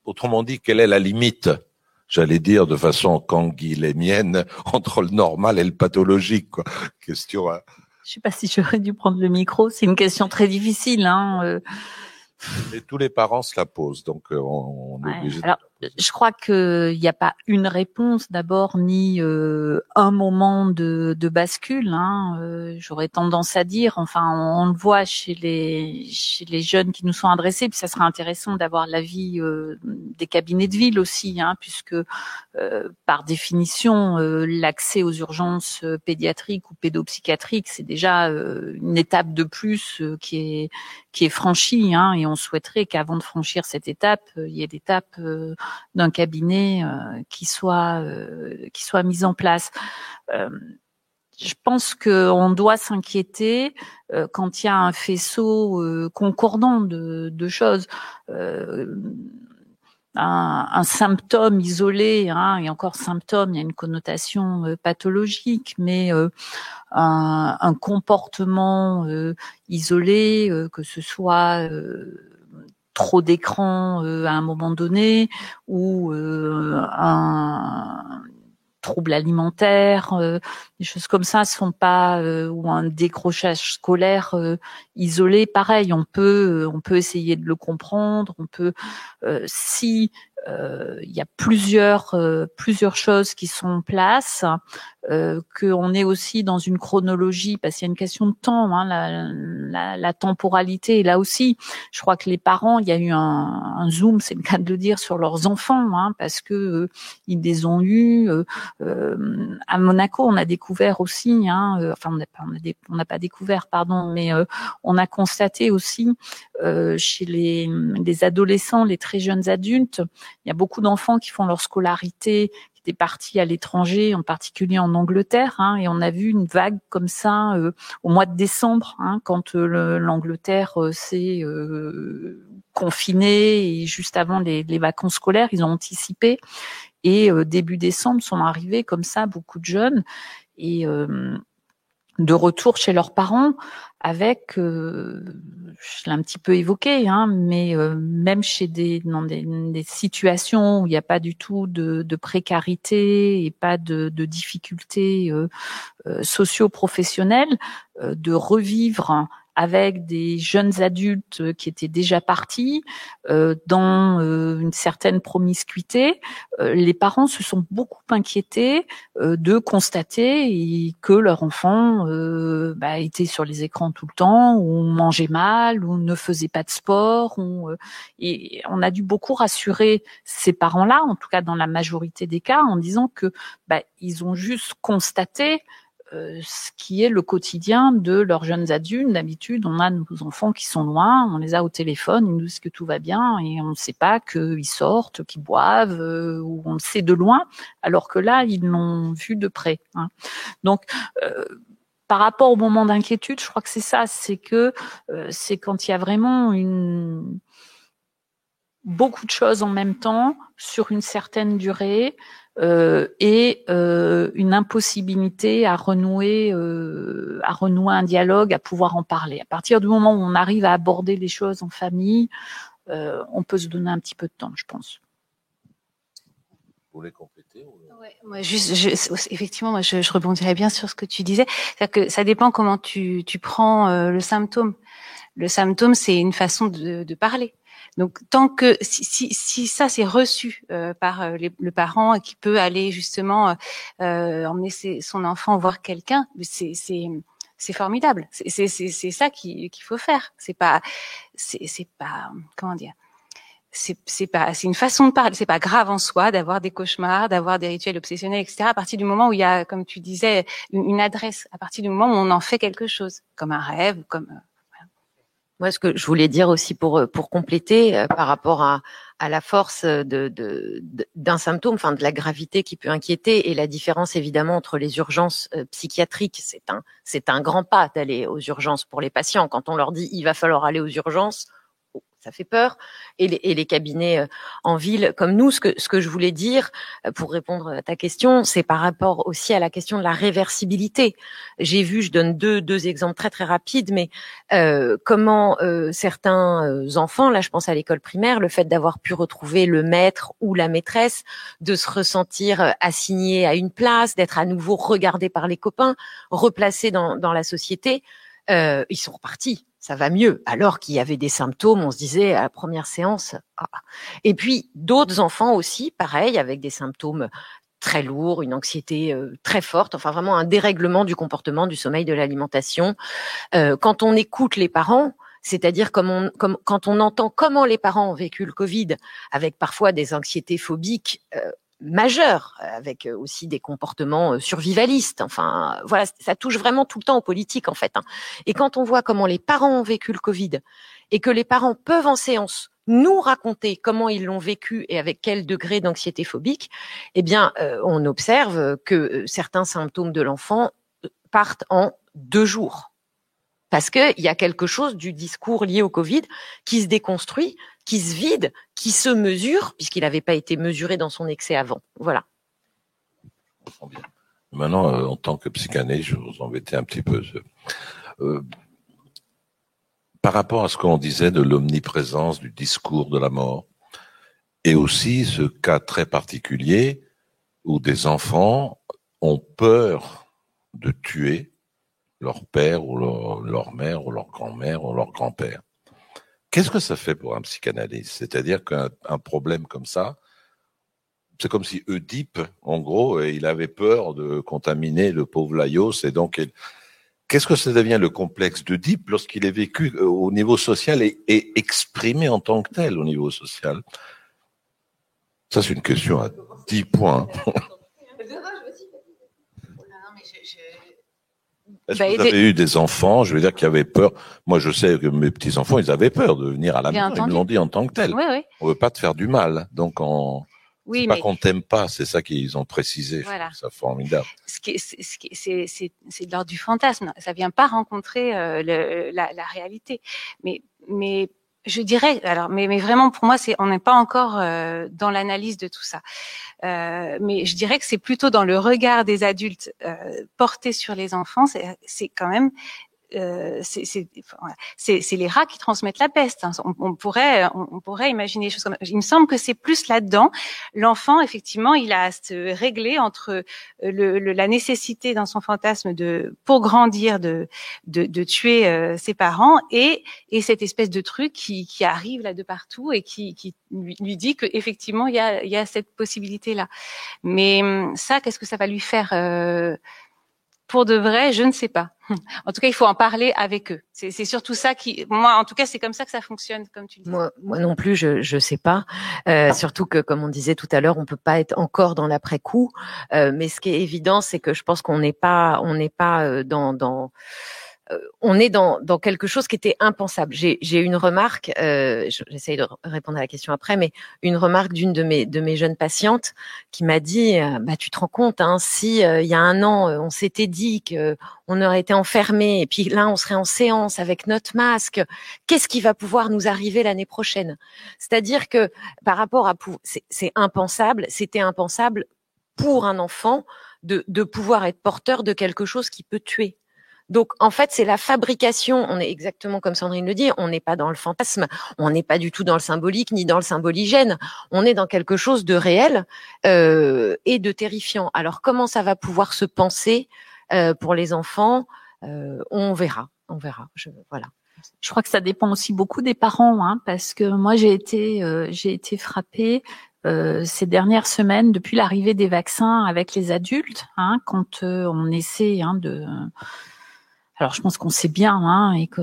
Autrement dit, quelle est la limite J'allais dire de façon mienne entre le normal et le pathologique. Quoi. Question. Hein. Je sais pas si j'aurais dû prendre le micro. C'est une question très difficile. Hein. Euh. Et tous les parents se la posent, donc euh, on, on est obligé. Alors, je crois qu'il n'y a pas une réponse d'abord, ni euh, un moment de, de bascule. Hein, euh, J'aurais tendance à dire, enfin, on, on, le voit chez les chez les jeunes qui nous sont adressés, puis ça serait intéressant d'avoir l'avis euh, des cabinets de ville aussi, hein, puisque euh, par définition, euh, l'accès aux urgences pédiatriques ou pédopsychiatriques, c'est déjà une étape de plus qui est qui est franchie, hein, et on souhaiterait qu'avant de franchir cette étape, il y ait l'étape d'un cabinet euh, qui soit euh, qui soit mis en place. Euh, je pense qu'on doit s'inquiéter quand il y a un faisceau concordant de, choses un, symptôme isolé, hein, et encore symptôme, il y a une connotation pathologique, mais un, comportement isolé, que ce soit trop d'écran à un moment donné ou un trouble alimentaire, des choses comme ça, sont pas ou un décrochage scolaire isolé. Pareil, on peut on peut essayer de le comprendre. On peut si euh, il y a plusieurs euh, plusieurs choses qui sont en place, euh, qu'on est aussi dans une chronologie parce qu'il y a une question de temps, hein, la, la, la, temporalité. Et là aussi, je crois que les parents, il y a eu un, un zoom, c'est le cas de le dire, sur leurs enfants, hein, parce que euh, ils les ont. Euh, à Monaco, on a découvert aussi, hein, enfin on n'a pas, on n'a pas découvert, pardon, mais on a constaté aussi chez les, les adolescents, les très jeunes adultes, y a beaucoup d'enfants qui font leur scolarité, qui étaient partis à l'étranger, en particulier en Angleterre, hein, et on a vu une vague comme ça euh, au mois de décembre, hein, quand euh, l'Angleterre euh, s'est confinée et juste avant les, vacances scolaires, ils ont anticipé. Et début décembre sont arrivés comme ça beaucoup de jeunes et de retour chez leurs parents avec, euh, je l'ai un petit peu évoqué, hein, mais euh, même chez des dans des, situations où il n'y a pas du tout de, précarité et pas de, difficultés euh, euh socio-professionnelles, de revivre avec des jeunes adultes qui étaient déjà partis euh, dans euh, une certaine promiscuité, euh, les parents se sont beaucoup inquiétés de constater que leur enfant bah, était sur les écrans tout le temps, ou mangeait mal, ou ne faisait pas de sport. Ou, et on a dû beaucoup rassurer ces parents-là, en tout cas dans la majorité des cas, en disant que bah, ils ont juste constaté euh, ce qui est le quotidien de leurs jeunes adultes. D'habitude, on a nos enfants qui sont loin, on les a au téléphone, ils nous disent que tout va bien et on ne sait pas qu'ils sortent, qu'ils boivent, euh, ou on le sait de loin, alors que là, ils l'ont vu de près. Hein. Donc, euh, par rapport au moment d'inquiétude, je crois que c'est ça, c'est que c'est quand il y a vraiment une beaucoup de choses en même temps sur une certaine durée euh, et euh, une impossibilité à renouer, euh, à renouer un dialogue, à pouvoir en parler. À partir du moment où on arrive à aborder les choses en famille, euh, on peut se donner un petit peu de temps, je pense. Vous voulez compléter ouais, moi, juste, je, effectivement, moi, je, je, rebondirais bien sur ce que tu disais. C'est-à-dire que ça dépend comment tu, tu prends euh, le symptôme. Le symptôme, c'est une façon de, de parler. Donc tant que si, si, si ça c'est reçu euh, par euh, le parent qui peut aller justement euh, emmener ses, son enfant voir quelqu'un, c'est c'est formidable. C'est ça qu'il faut faire. C'est pas c'est c'est pas comment dire c'est c'est pas c'est une façon de parler c'est pas grave en soi d'avoir des cauchemars d'avoir des rituels obsessionnels etc à partir du moment où il y a comme tu disais une, une adresse à partir du moment où on en fait quelque chose comme un rêve comme moi, ce que je voulais dire aussi pour euh, pour compléter euh, par rapport à, à la force de, de, d'un symptôme, enfin de la gravité qui peut inquiéter et la différence évidemment entre les urgences euh, psychiatriques, c'est un c'est un grand pas d'aller aux urgences pour les patients. Quand on leur dit il va falloir aller aux urgences, ça fait peur. Et les, et les, cabinets euh, en ville comme nous, ce que, je voulais dire euh, pour répondre à ta question, c'est par rapport aussi à la question de la réversibilité. J'ai vu, je donne deux, deux exemples très très rapides, mais euh, comment certains enfants, là je pense à l'école primaire, le fait d'avoir pu retrouver le maître ou la maîtresse, de se ressentir assigné à une place, d'être à nouveau regardé par les copains, replacé dans, la société, ils sont repartis ça va mieux. Alors qu'il y avait des symptômes, on se disait à la première séance. Ah. Et puis d'autres enfants aussi, pareil, avec des symptômes très lourds, une anxiété euh, très forte, enfin vraiment un dérèglement du comportement, du sommeil, de l'alimentation. Euh, quand on écoute les parents, c'est-à-dire comme on, comme, quand on entend comment les parents ont vécu le Covid, avec parfois des anxiétés phobiques, euh, majeur, avec euh, aussi des comportements euh, survivalistes. Enfin, voilà, ça touche vraiment tout le temps aux politiques en fait. Hein. Et quand on voit comment les parents ont vécu le Covid et que les parents peuvent en séance nous raconter comment ils l'ont vécu et avec quel degré d'anxiété phobique, eh bien, euh, on observe que certains symptômes de l'enfant partent en deux jours. Parce qu'il y a quelque chose du discours lié au Covid qui se déconstruit qui se vide, qui se mesure, puisqu'il n'avait pas été mesuré dans son excès avant. Voilà. Maintenant, euh, en tant que psychanalyste, je vous embêter un petit peu. Euh, par rapport à ce qu'on disait de l'omniprésence du discours de la mort, et aussi ce cas très particulier où des enfants ont peur de tuer leur père ou leur, mère ou leur grand-mère ou leur grand-père. Qu'est-ce que ça fait pour un psychanalyste? C'est-à-dire qu'un problème comme ça, c'est comme si Oedipe, en gros, il avait peur de contaminer le pauvre Laios et donc Qu'est-ce que ça devient le complexe d'Oedipe lorsqu'il est vécu euh, au niveau social et, et, exprimé en tant que tel au niveau social? Ça, c'est une question à 10 points. Est-ce bah, que vous avez eu des enfants, je veux dire, qui avaient peur Moi, je sais que mes petits-enfants, ils avaient peur de venir à la maison. Ils l'ont dit en tant que tel. Oui, oui. On veut pas te faire du mal. Donc, on... Oui, pas qu'on t'aime pas, c'est ça qu'ils ont précisé. Voilà. C'est formidable. Ce qui c'est de l'ordre du fantasme. Ça vient pas rencontrer euh, le, la, la, réalité. Mais, mais je dirais, alors, mais, vraiment pour moi, c'est, on n'est pas encore euh, dans l'analyse de tout ça. Euh, mais je dirais que c'est plutôt dans le regard des adultes euh, porté sur les enfants. C'est quand même euh, c'est les rats qui transmettent la peste. Hein. On, pourrait, on, pourrait imaginer des choses comme. Il me semble que c'est plus là-dedans. L'enfant, effectivement, il a à se régler entre euh, le, la nécessité dans son fantasme de, pour grandir, de, de, de tuer euh, ses parents et, et cette espèce de truc qui, qui arrive là de partout et qui, qui lui, dit que effectivement il y a, y a cette possibilité là. Mais hum, ça, qu'est-ce que ça va lui faire euh, pour de vrai, je ne sais pas. En tout cas, il faut en parler avec eux. C'est surtout ça qui, moi, en tout cas, c'est comme ça que ça fonctionne, comme tu dis. Moi, moi non plus, je je sais pas. Euh, surtout que, comme on disait tout à l'heure, on peut pas être encore dans l'après coup. Euh, mais ce qui est évident, c'est que je pense qu'on n'est pas, on n'est pas euh, dans dans on est dans, quelque chose qui était impensable. J'ai une remarque, euh, j'essaye de répondre à la question après, mais une remarque d'une de mes, de mes jeunes patientes qui m'a dit, euh, bah, tu te rends compte, hein, si il y a un an, on s'était dit que on aurait été enfermé, et puis là, on serait en séance avec notre masque, qu'est-ce qui va pouvoir nous arriver l'année prochaine? C'est-à-dire que par rapport à... C'est impensable, c'était impensable pour un enfant de pouvoir être porteur de quelque chose qui peut tuer. Donc en fait, c'est la fabrication. On est exactement comme Sandrine le dit. On n'est pas dans le fantasme. On n'est pas du tout dans le symbolique ni dans le symboligène. On est dans quelque chose de réel euh, et de terrifiant. Alors comment ça va pouvoir se penser euh, pour les enfants euh, On verra. On verra. Je, voilà. Je crois que ça dépend aussi beaucoup des parents, hein, parce que moi j'ai été j'ai été frappée ces dernières semaines depuis l'arrivée des vaccins avec les adultes, hein, quand on essaie hein, de alors je pense qu'on sait bien, hein, et que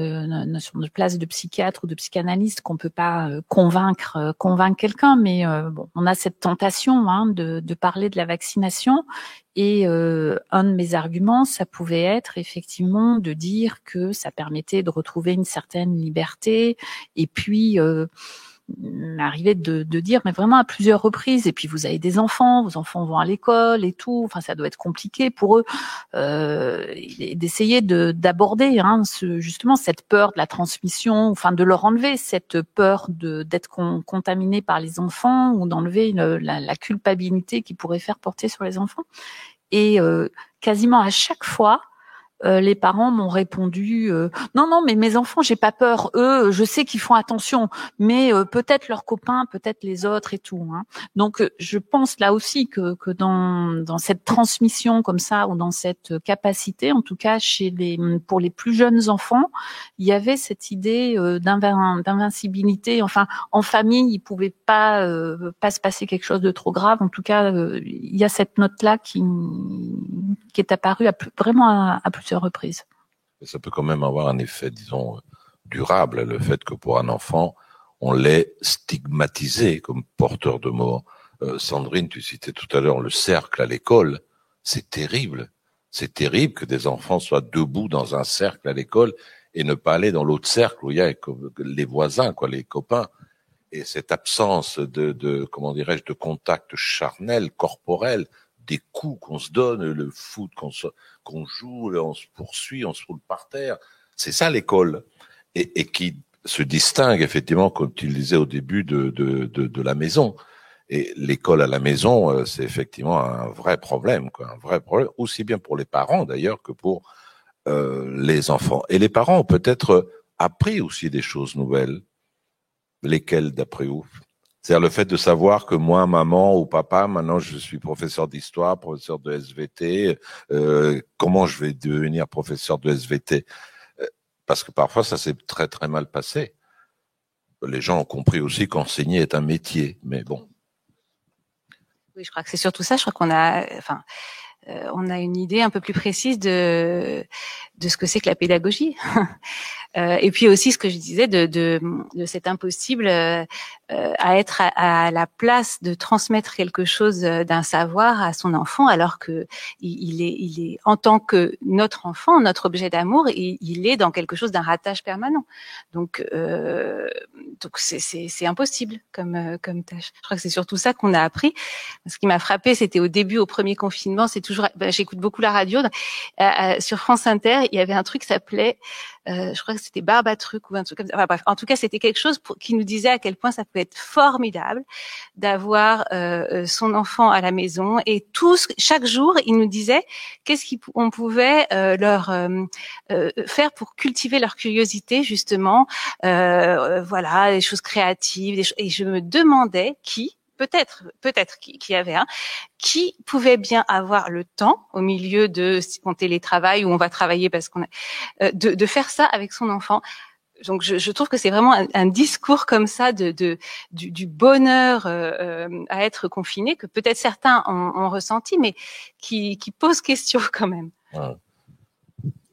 sur notre place de psychiatre ou de psychanalyste, qu'on peut pas euh, convaincre euh, convaincre quelqu'un, mais euh, bon, on a cette tentation hein, de, de, parler de la vaccination. Et un de mes arguments, ça pouvait être effectivement de dire que ça permettait de retrouver une certaine liberté, et puis m'arrivait de, de dire, mais vraiment à plusieurs reprises. Et puis vous avez des enfants, vos enfants vont à l'école et tout. Enfin, ça doit être compliqué pour eux euh, d'essayer de d'aborder hein, ce, justement cette peur de la transmission, enfin de leur enlever cette peur d'être contaminé par les enfants ou d'enlever la, la, culpabilité qui pourrait faire porter sur les enfants. Et euh, quasiment à chaque fois, euh, les parents m'ont répondu euh, non non mais mes enfants j'ai pas peur. Eux je sais qu'ils font attention mais euh, peut-être leurs copains peut-être les autres et tout hein. donc je pense là aussi que, que dans, dans cette transmission comme ça ou dans cette capacité en tout cas chez les pour les plus jeunes enfants il y avait cette idée d'invincibilité. Enfin en famille il pouvait pas pas se passer quelque chose de trop grave. En tout cas il y a cette note là qui qui est apparue vraiment à, à reprises. Ça peut quand même avoir un effet, disons, durable, le fait que pour un enfant, on l'ait stigmatisé comme porteur de mort. Euh, Sandrine, tu citais tout à l'heure le cercle à l'école. C'est terrible. C'est terrible que des enfants soient debout dans un cercle à l'école et ne pas aller dans l'autre cercle où il y a les voisins, quoi, les copains. Et cette absence de comment dirais-je, de contact charnel, corporel, des coups qu'on se donne, le foot qu'on joue, on se poursuit, on se roule par terre. C'est ça l'école. Et, qui se distingue effectivement, comme tu le disais au début, de la maison. Et l'école à la maison, euh, c'est effectivement un vrai problème, quoi, un vrai problème, aussi bien pour les parents d'ailleurs que pour euh, les enfants. Et les parents ont peut-être appris aussi des choses nouvelles. Lesquelles, d'après vous? C'est-à-dire le fait de savoir que moi, maman ou papa, maintenant je suis professeur d'histoire, professeur de SVT, euh, comment je vais devenir professeur de SVT euh, Parce que parfois ça s'est très très mal passé. Les gens ont compris aussi qu'enseigner est un métier, mais bon. Oui, je crois que c'est surtout ça. Je crois qu'on a, enfin, euh, on a une idée un peu plus précise de de ce que c'est que la pédagogie. Euh, et puis aussi ce que je disais de, de, de cet impossible euh, à être à, la place de transmettre quelque chose d'un savoir à son enfant, alors que il, est, il est en tant que notre enfant, notre objet d'amour, il, est dans quelque chose d'un ratage permanent. Donc euh, donc c'est impossible comme comme tâche. Je crois que c'est surtout ça qu'on a appris. Ce qui m'a frappé, c'était au début, au premier confinement, c'est toujours. Ben, J'écoute beaucoup la radio. sur France Inter, il y avait un truc qui s'appelait, euh, je crois que c'était Barbatruc ou un truc comme ça. Enfin, bref, en tout cas, c'était quelque chose pour, qui nous disait à quel point ça pouvait être formidable d'avoir euh, euh son enfant à la maison et tous chaque jour, il nous disait qu'est-ce qu'on pouvait euh, leur euh, faire pour cultiver leur curiosité justement, voilà, des choses créatives. Des et je me demandais qui peut-être, peut-être qui, y avait un, qui pouvait bien avoir le temps au milieu de on télétravail ou on va travailler parce qu'on a, euh, de, de, faire ça avec son enfant. Donc je, je trouve que c'est vraiment un, discours comme ça de, de du, du, bonheur euh, euh, à être confiné que peut-être certains ont, ont, ressenti, mais qui, qui pose question quand même.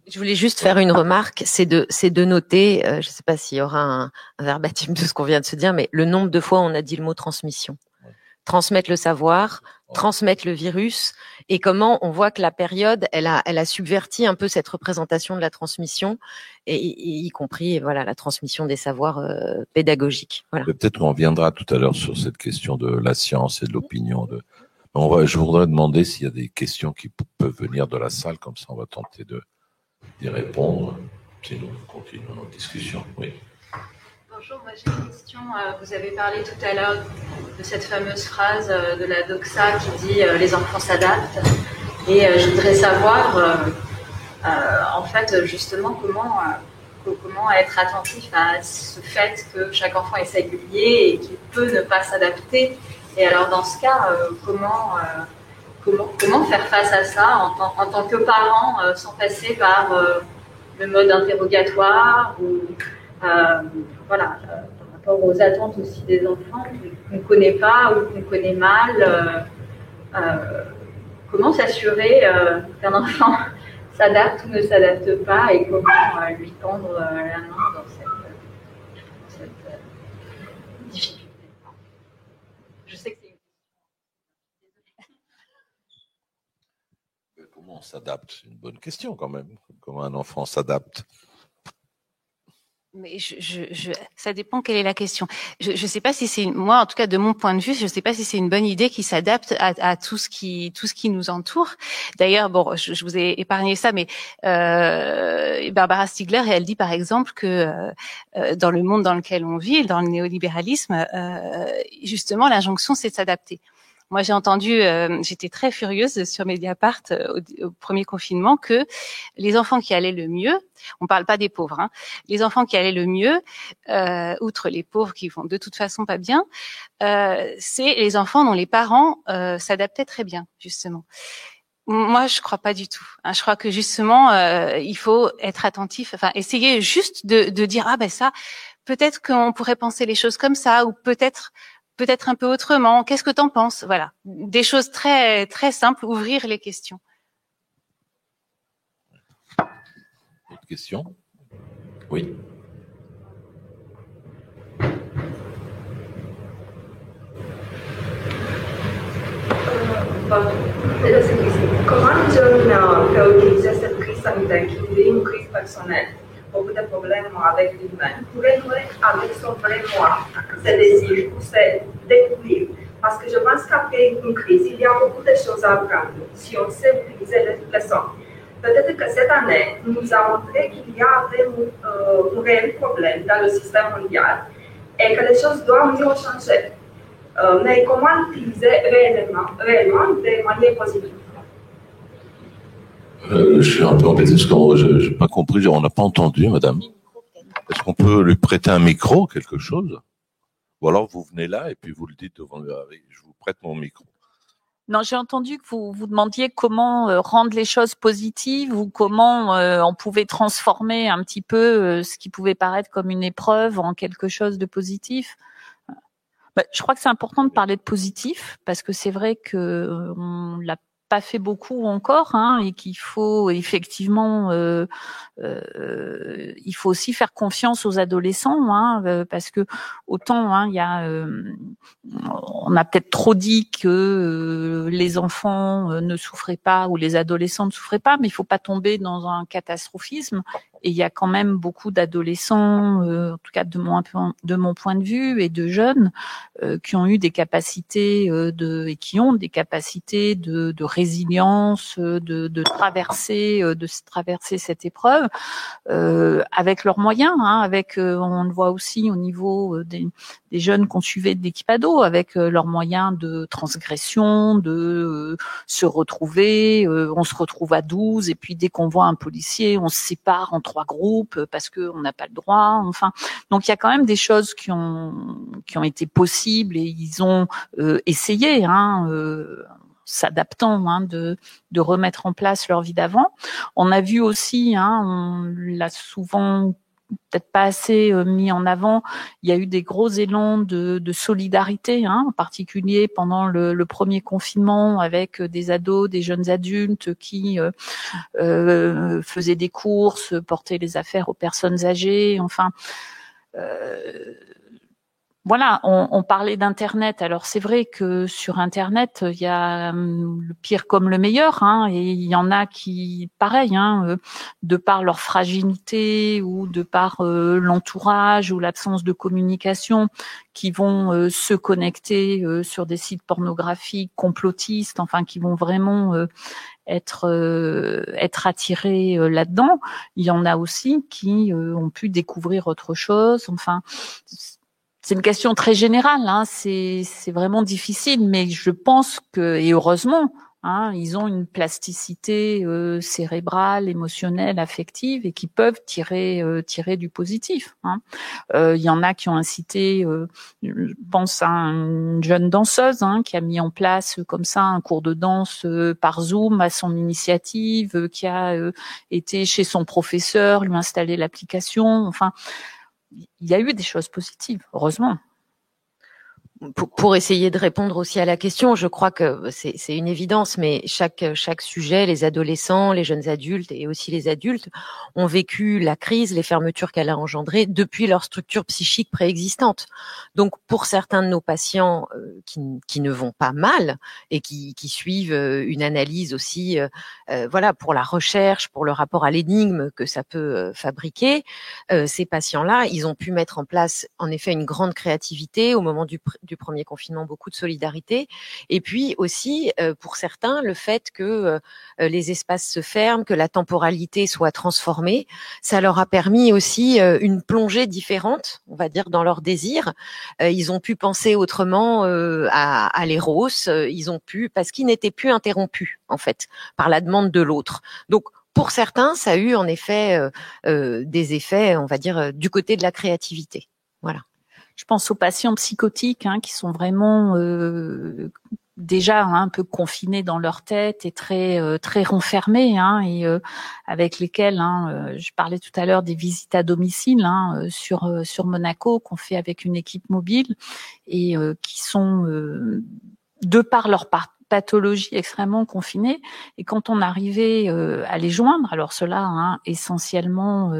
Je voulais juste faire une remarque, c'est de, c'est de noter, je ne sais pas s'il y aura un, un verbatim de ce qu'on vient de se dire, mais le nombre de fois on a dit le mot transmission transmettre le savoir, transmettre le virus, et comment on voit que la période, elle a, elle a subverti un peu cette représentation de la transmission, et, y compris voilà la transmission des savoirs euh, pédagogiques. Voilà. Peut-être qu'on reviendra tout à l'heure sur cette question de la science et de l'opinion. De... On va, je voudrais demander s'il y a des questions qui peuvent venir de la salle, comme ça on va tenter de d'y répondre. Sinon, on continue notre discussion. Oui. Bonjour, moi j'ai une question. Euh, vous avez parlé tout à l'heure de cette fameuse phrase euh, de la doxa qui dit euh, les enfants s'adaptent. Et je voudrais savoir, en fait, justement, comment, comment être attentif à ce fait que chaque enfant est singulier et qu'il peut ne pas s'adapter. Et alors, dans ce cas, comment, comment, comment faire face à ça en, tant, que parent sans passer par le mode interrogatoire ou voilà, euh, par rapport aux attentes aussi des enfants qu'on ne connaît pas ou qu'on connaît mal. Euh, euh, comment s'assurer qu'un enfant s'adapte ou ne s'adapte pas et comment lui tendre la main dans cette, difficulté. Je sais que c'est une Comment on s'adapte? C'est une bonne question quand même. Comment un enfant s'adapte? Mais je, je, je, ça dépend quelle est la question. Je ne sais pas si c'est moi, en tout cas de mon point de vue, je ne sais pas si c'est une bonne idée qui s'adapte à, à, tout ce qui tout ce qui nous entoure. D'ailleurs, bon, je, je, vous ai épargné ça, mais euh, Barbara Stiegler, elle dit par exemple que euh, euh, dans le monde dans lequel on vit, dans le néolibéralisme, euh, justement, l'injonction c'est de s'adapter. Moi, j'ai entendu, euh, j'étais très furieuse sur Mediapart euh, au, premier confinement que les enfants qui allaient le mieux, on parle pas des pauvres, hein, les enfants qui allaient le mieux, euh, outre les pauvres qui vont de toute façon pas bien, c'est les enfants dont les parents s'adaptaient très bien, justement. Moi, je crois pas du tout. Hein. Je crois que justement, il faut être attentif, enfin, essayer juste de, de dire ah ben ça, peut-être qu'on pourrait penser les choses comme ça, ou peut-être peut-être un peu autrement. Qu'est-ce que tu en penses? Voilà, des choses très très simples, ouvrir les questions. Autre question? Oui. Comment tu as utilisé cette crise sanitaire qui est une crise personnelle beaucoup de problèmes avec l'humain, pour renouer avec son vrai moi, c'est désir, c'est découvrir. Parce que je pense qu'après une crise, il y a beaucoup de choses à apprendre si on sait utiliser les leçons. peut-être que cette année nous a montré qu'il y avait un, réel problème dans le système mondial et que les choses doivent mieux changer. mais comment utiliser réellement, réellement de manière positive je suis un peu embêté parce que je n'ai pas compris, on n'a pas entendu, madame. Est-ce qu'on peut lui prêter un micro, quelque chose? Ou alors vous venez là et puis vous le dites devant Je vous prête mon micro. Non, j'ai entendu que vous vous demandiez comment euh, rendre les choses positives ou comment euh, on pouvait transformer un petit peu euh, ce qui pouvait paraître comme une épreuve en quelque chose de positif. Bah, je crois que c'est important de parler de positif parce que c'est vrai que on l'a pas fait beaucoup encore hein, et qu'il faut effectivement euh, euh, il faut aussi faire confiance aux adolescents hein, euh, parce que autant hein, il y a on a peut-être trop dit que les enfants ne souffraient pas ou les adolescents ne souffraient pas mais il faut pas tomber dans un catastrophisme et il y a quand même beaucoup d'adolescents, euh, en tout cas de mon, de mon point de vue, et de jeunes euh, qui ont eu des capacités euh, de et qui ont des capacités de, de résilience, de, de traverser, de traverser cette épreuve avec leurs moyens. Hein, avec, on le voit aussi au niveau des, des jeunes qu'on suivait de l'équipado, avec leurs moyens de transgression, de se retrouver. on se retrouve à 12 et puis dès qu'on voit un policier, on se sépare en trois groupes euh, parce qu'on n'a pas le droit. Enfin, donc il y a quand même des choses qui ont qui ont été possibles et ils ont euh, essayé. Hein, euh, s'adaptant hein, de, de remettre en place leur vie d'avant. On a vu aussi, hein, on l'a souvent peut-être pas assez euh, mis en avant. Il y a eu des gros élans de, de solidarité, hein, en particulier pendant le, le, premier confinement, avec euh, des ados, des jeunes adultes qui euh, euh, faisaient des courses, portaient les affaires aux personnes âgées. Enfin, euh, voilà, on, parlait d'Internet. Alors c'est vrai que sur Internet, il y a hum, le pire comme le meilleur, hein, et il y en a qui, pareil, hein, euh, de par leur fragilité ou de par euh, l'entourage ou l'absence de communication, qui vont euh, se connecter sur des sites pornographiques complotistes, enfin qui vont vraiment être être attirés là-dedans. Il y en a aussi qui ont pu découvrir autre chose. Enfin, c'est une question très générale, hein. c'est vraiment difficile, mais je pense que, et heureusement, hein, ils ont une plasticité euh, cérébrale, émotionnelle, affective, et qui peuvent tirer euh, du positif. Hein. Euh, il y en a qui ont incité, je pense à une jeune danseuse qui a mis en place comme ça un cours de danse par Zoom à son initiative, qui a été chez son professeur, lui installer l'application. Enfin, il y a eu des choses positives, heureusement pour, essayer de répondre aussi à la question, je crois que c'est une évidence, mais chaque chaque sujet, les adolescents, les jeunes adultes et aussi les adultes ont vécu la crise, les fermetures qu'elle a engendrées depuis leur structure psychique préexistante. Donc, pour certains de nos patients euh, qui, qui, ne vont pas mal et qui, qui suivent euh, une analyse aussi, euh, voilà, pour la recherche, pour le rapport à l'énigme que ça peut fabriquer, ces patients-là, ils ont pu mettre en place, en effet, une grande créativité au moment du, du du premier confinement, beaucoup de solidarité. Et puis aussi, euh, pour certains, le fait que euh, les espaces se ferment, que la temporalité soit transformée, ça leur a permis aussi euh, une plongée différente, on va dire, dans leurs désirs. ils ont pu penser autrement à, à l'éros, ils ont pu, parce qu'ils n'étaient plus interrompus, en fait, par la demande de l'autre. Donc, pour certains, ça a eu en effet des effets, on va dire, du côté de la créativité. Voilà. Je pense aux patients psychotiques hein, qui sont vraiment euh, déjà hein, un peu confinés dans leur tête et très euh, très renfermés hein, et euh, avec lesquels hein, je parlais tout à l'heure des visites à domicile hein, sur sur Monaco qu'on fait avec une équipe mobile et qui sont de par leur pathologie extrêmement confinée et quand on arrivait à les joindre alors cela hein, essentiellement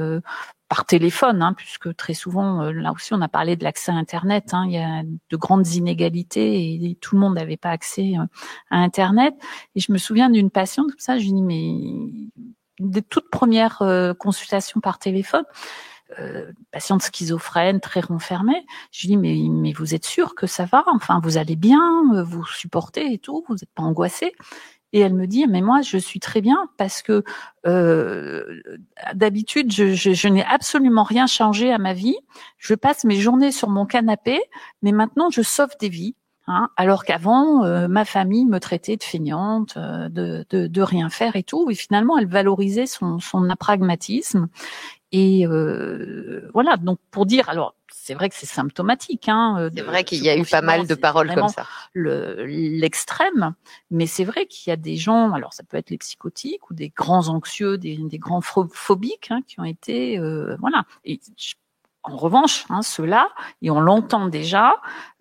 par téléphone, hein, puisque très souvent, euh, là aussi, on a parlé de l'accès à Internet. Hein, il y a de grandes inégalités et, tout le monde n'avait pas accès euh, à Internet. Et je me souviens d'une patiente comme ça, je lui dis mais des toutes premières euh, consultations par téléphone, euh, patiente schizophrène, très renfermée. Je lui dis mais mais vous êtes sûr que ça va? Enfin, vous allez bien, vous supportez et tout, vous n'êtes pas angoissé Et elle me dit, mais moi, je suis très bien parce que euh, d'habitude, je, je, je n'ai absolument rien changé à ma vie. Je passe mes journées sur mon canapé, mais maintenant, je sauve des vies. Hein, alors qu'avant, euh, ma famille me traitait de feignante, euh, de, de, de, rien faire et tout. Et finalement, elle valorisait son, son apragmatisme. Et euh, voilà, donc pour dire, alors c'est vrai que c'est symptomatique. Hein, c'est vrai qu'il y a eu pas mal de paroles comme ça. L'extrême, mais c'est vrai qu'il y a des gens, alors ça peut être les psychotiques ou des grands anxieux, des, des grands phobiques hein, qui ont été, euh, voilà. Et je en revanche, hein, ceux-là, et on l'entend déjà,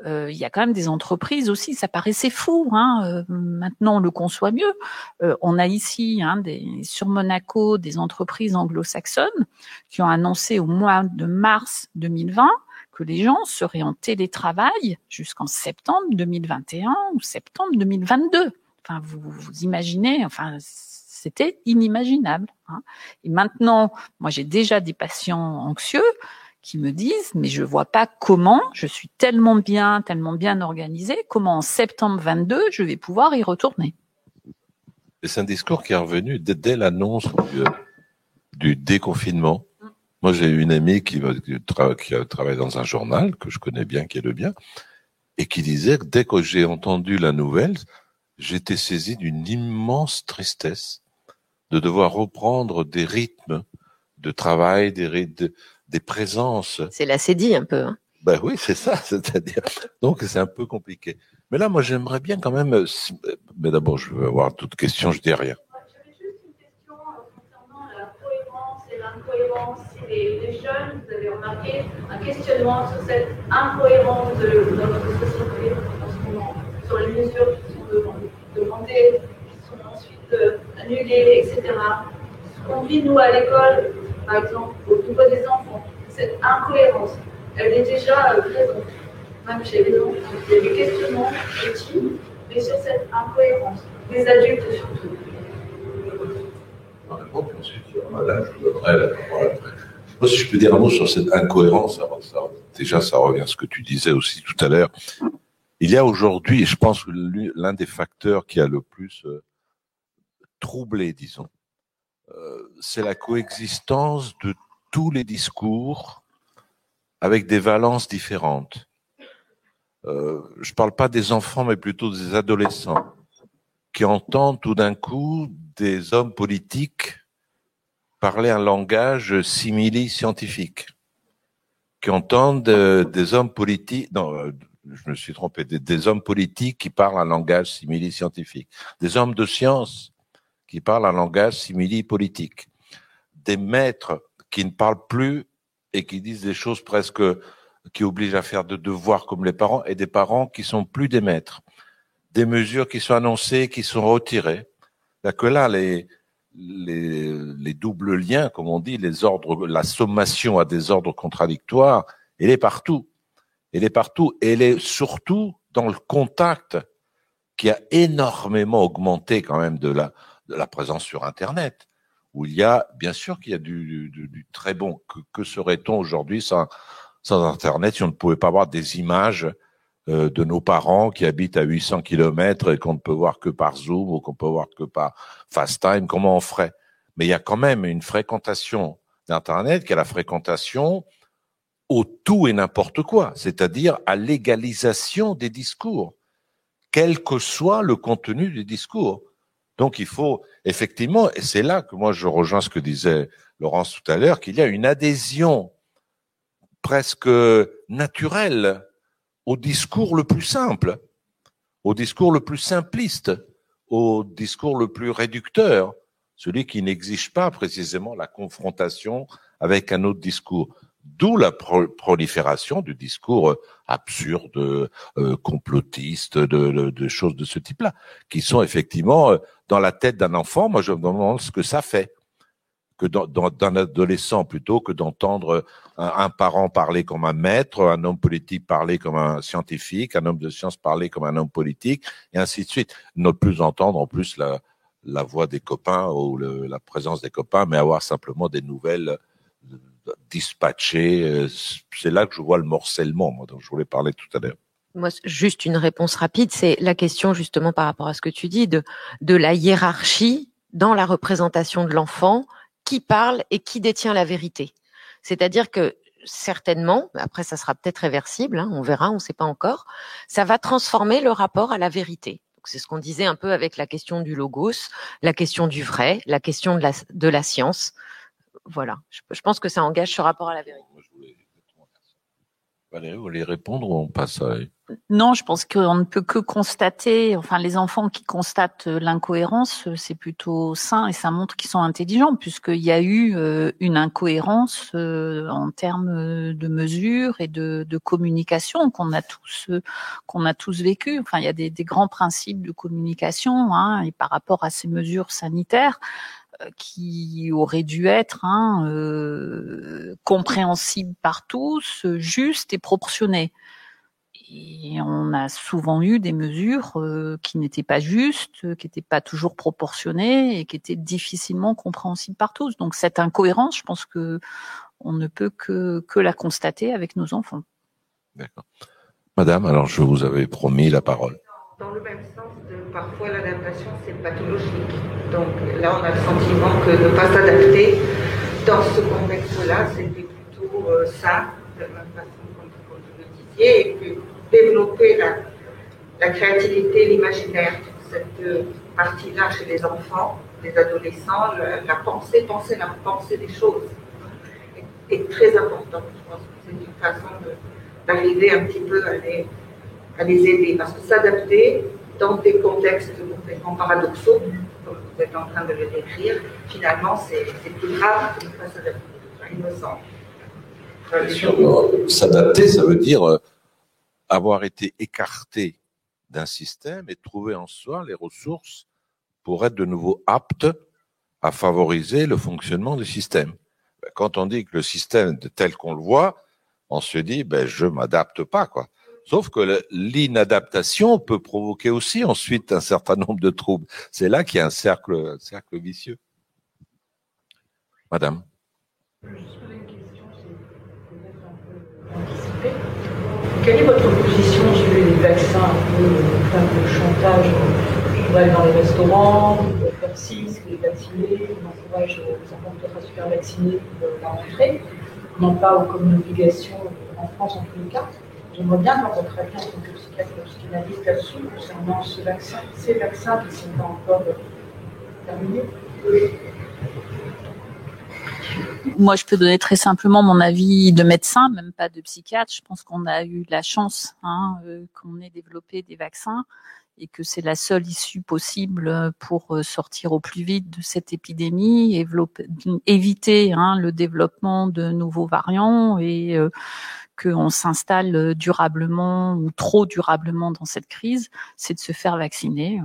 euh, il y a quand même des entreprises aussi, ça paraissait fou, hein, euh, maintenant on le conçoit mieux. Euh, on a ici hein, des, sur Monaco des entreprises anglo-saxonnes qui ont annoncé au mois de mars 2020 que les gens seraient en télétravail jusqu'en septembre 2021 ou septembre 2022. Enfin, vous, imaginez, enfin, c'était inimaginable. Hein. Et maintenant, moi j'ai déjà des patients anxieux qui me disent mais je vois pas comment je suis tellement bien, tellement bien organisé, comment en septembre 22 je vais pouvoir y retourner. C'est un discours qui est revenu dès, l'annonce du, déconfinement. Moi, j'ai une amie qui, qui a travaillé dans un journal que je connais bien, qui est le bien, et qui disait que dès que j'ai entendu la nouvelle, j'étais saisi d'une immense tristesse de devoir reprendre des rythmes de travail, des rythmes des présences. C'est la cédille un peu. Hein. Ben oui, c'est ça, c'est-à-dire. Donc c'est un peu compliqué. Mais là, moi, j'aimerais bien quand même. Euh, euh, mais d'abord, je veux avoir toute question, je dis rien. J'avais juste une question euh, concernant la cohérence et les, les, jeunes, vous avez remarqué un questionnement sur cette incohérence de, notre société en ce moment, sur les mesures qui sont demandées, qui sont ensuite annulées, etc. Ce qu'on vit, nous, à l'école, par exemple, au niveau des enfants. Cette incohérence, elle est déjà euh, présente, même chez les enfants. Il y a des questionnements petits, mais sur cette incohérence, les adultes surtout. Si je peux dire un mot sur cette incohérence, déjà, ça revient à ce que tu disais aussi tout à l'heure. Il y a aujourd'hui, et je pense que l'un des facteurs qui a le plus euh, troublé, disons, euh, c'est la coexistence de tous les discours avec des valences différentes. Euh, je ne parle pas des enfants, mais plutôt des adolescents qui entendent tout d'un coup des hommes politiques parler un langage simili-scientifique, qui entendent euh, des hommes politiques, non, je me suis trompé, des, hommes politiques qui parlent un langage simili-scientifique, des hommes de science qui parlent un langage simili-politique, des maîtres qui ne parlent plus et qui disent des choses presque qui obligent à faire de devoirs comme les parents, et des parents qui sont plus des maîtres, des mesures qui sont annoncées, qui sont retirées. Que là, les, les, les doubles liens, comme on dit, les ordres, la sommation à des ordres contradictoires, elle est partout. Elle est partout. Elle est surtout dans le contact qui a énormément augmenté quand même de la, de la présence sur Internet, où il y a, bien sûr qu'il y a du, du, du, très bon. Que, que serait-on aujourd'hui sans, sans Internet si on ne pouvait pas voir des images de nos parents qui habitent à 800 kilomètres et qu'on ne peut voir que par Zoom ou qu'on peut voir que par FaceTime Comment on ferait? Mais il y a quand même une fréquentation d'Internet qui est la fréquentation au tout et n'importe quoi, c'est-à-dire à l'égalisation des discours, quel que soit le contenu des discours. Donc il faut effectivement, et c'est là que moi je rejoins ce que disait Laurence tout à l'heure, qu'il y a une adhésion presque naturelle au discours le plus simple, au discours le plus simpliste, au discours le plus réducteur, celui qui n'exige pas précisément la confrontation avec un autre discours. D'où la prolifération du discours absurde, euh, complotiste, de, de, choses de ce type-là, qui sont effectivement euh, dans la tête d'un enfant. Moi, je me demande ce que ça fait que d'un adolescent plutôt que d'entendre un, parent parler comme un maître, un homme politique parler comme un scientifique, un homme de science parler comme un homme politique, et ainsi de suite. Ne plus entendre en plus la, voix des copains ou la présence des copains, mais avoir simplement des nouvelles dispatché. Euh, c'est là que je vois le morcellement, moi, dont je voulais parler tout à l'heure. Moi, juste une réponse rapide, c'est la question justement par rapport à ce que tu dis de la hiérarchie dans la représentation de l'enfant, qui parle et qui détient la vérité. C'est-à-dire que certainement, après ça sera peut-être réversible, hein, on verra, on ne sait pas encore, ça va transformer le rapport à la vérité. C'est ce qu'on disait un peu avec la question du logos, la question du vrai, la question de la, science. Voilà, je pense que ça engage ce rapport à la vérité. Valérie, vous voulez répondre ou on passe à... Non, je pense qu'on ne peut que constater, enfin les enfants qui constatent l'incohérence, c'est plutôt sain et ça montre qu'ils sont intelligents puisqu'il y a eu euh, une incohérence euh, en termes de mesures et de, communication qu'on a tous qu'on vécu. Enfin, il y a des, grands principes de communication hein, et par rapport à ces mesures sanitaires euh, qui auraient dû être hein, euh, compréhensibles par tous, justes et proportionnées. Et on a souvent eu des mesures euh, qui n'étaient pas justes, qui n'étaient pas toujours proportionnées et qui étaient difficilement compréhensibles par tous. Donc cette incohérence, je pense que on ne peut que, que la constater avec nos enfants. D'accord. Madame, alors je vous avais promis la parole. Dans le même sens, de, parfois l'adaptation c'est pathologique. Donc là, on a le sentiment que ne pas s'adapter dans ce contexte-là, c'était plutôt euh, ça, de la même façon comme, vous le disiez, et que développer la, créativité, l'imaginaire, cette euh, partie-là chez les enfants, les adolescents, la pensée, penser la pensée des choses est, est très importante. Je pense que c'est une façon d'arriver un petit peu à les, à les aider. Parce que s'adapter dans des contextes complètement paradoxaux, comme vous êtes en train de le décrire, finalement, c'est plus grave que de ne pas s'adapter. Il me semble. Euh, s'adapter, ça veut dire euh, avoir été écarté d'un système et trouver en soi les ressources pour être de nouveau apte à favoriser le fonctionnement du système. Quand on dit que le système tel qu'on le voit, on se dit ben je m'adapte pas quoi. Sauf que l'inadaptation peut provoquer aussi ensuite un certain nombre de troubles. C'est là qu'il y a un cercle, un cercle vicieux. Madame. Quelle est votre position sur les vaccins peu, euh, chantage aller dans les restaurants, vous faire ci, si vous êtes vacciné, on encourage les enfants peut-être à se faire vacciner pour la rentrée. On en parle comme une obligation en France en tous les cas. J'aimerais bien avoir votre en tant que psychiatre psychanalyste là-dessus concernant ce vaccin, ces vaccins qui ne sont pas encore terminés. Moi, je peux donner très simplement mon avis de médecin, même pas de psychiatre. Je pense qu'on a eu la chance hein, euh, qu'on ait développé des vaccins et que c'est la seule issue possible pour euh, sortir au plus vite de cette épidémie, éviter hein, le développement de nouveaux variants et euh, qu'on s'installe durablement ou trop durablement dans cette crise, c'est de se faire vacciner.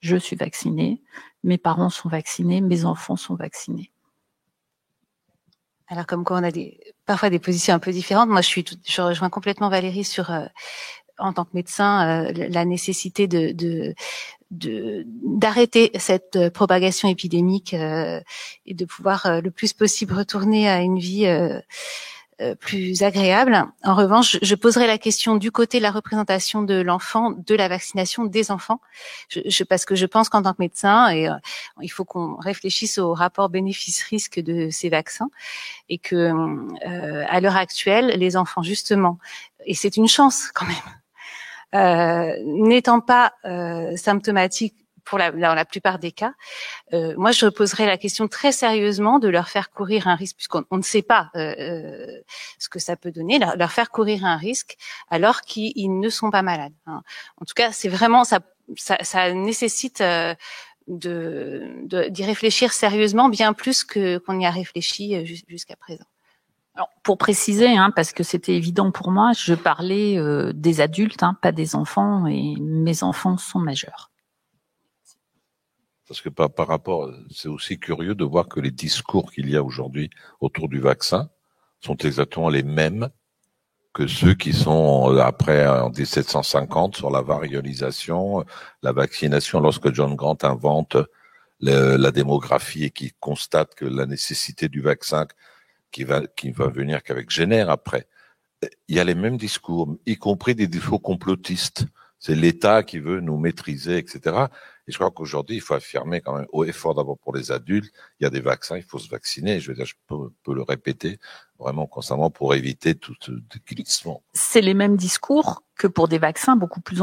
Je suis vaccinée, mes parents sont vaccinés, mes enfants sont vaccinés. Alors comme quoi on a des, parfois des positions un peu différentes. Moi, je suis, tout, je rejoins complètement Valérie sur, euh, en tant que médecin, euh, la nécessité de, de d'arrêter cette euh, propagation épidémique euh, et de pouvoir euh, le plus possible retourner à une vie euh, plus agréable. En revanche, je poserai la question du côté de la représentation de l'enfant, de la vaccination des enfants, je, je, parce que je pense qu'en tant que médecin, et, euh, il faut qu'on réfléchisse au rapport bénéfice-risque de ces vaccins, et que euh, à l'heure actuelle, les enfants justement, et c'est une chance quand même, euh, n'étant pas euh, symptomatiques pour la, dans la plupart des cas, euh, moi je poserais la question très sérieusement de leur faire courir un risque, puisqu'on ne sait pas euh, euh, ce que ça peut donner, leur, leur faire courir un risque alors qu'ils ne sont pas malades. Hein. En tout cas, c'est vraiment ça, ça, ça nécessite euh, de d'y réfléchir sérieusement, bien plus que qu'on y a réfléchi euh, jusqu'à présent. Alors, pour préciser, hein, parce que c'était évident pour moi, je parlais euh, des adultes, hein, pas des enfants, et mes enfants sont majeurs. Parce que par, rapport, c'est aussi curieux de voir que les discours qu'il y a aujourd'hui autour du vaccin sont exactement les mêmes que ceux qui sont après en 1750 sur la varialisation, la vaccination, lorsque John Grant invente la démographie et qui constate que la nécessité du vaccin qui va qui va venir qu'avec Jenner après il y a les mêmes discours, y compris des discours complotistes. C'est l'État qui veut nous maîtriser, etc. Et je crois qu'aujourd'hui, il faut affirmer quand même, au effort d'abord pour les adultes, il y a des vaccins, il faut se vacciner. Je veux dire, je peux, peux le répéter vraiment constamment pour éviter tout glissement. C'est les mêmes discours que pour des vaccins beaucoup plus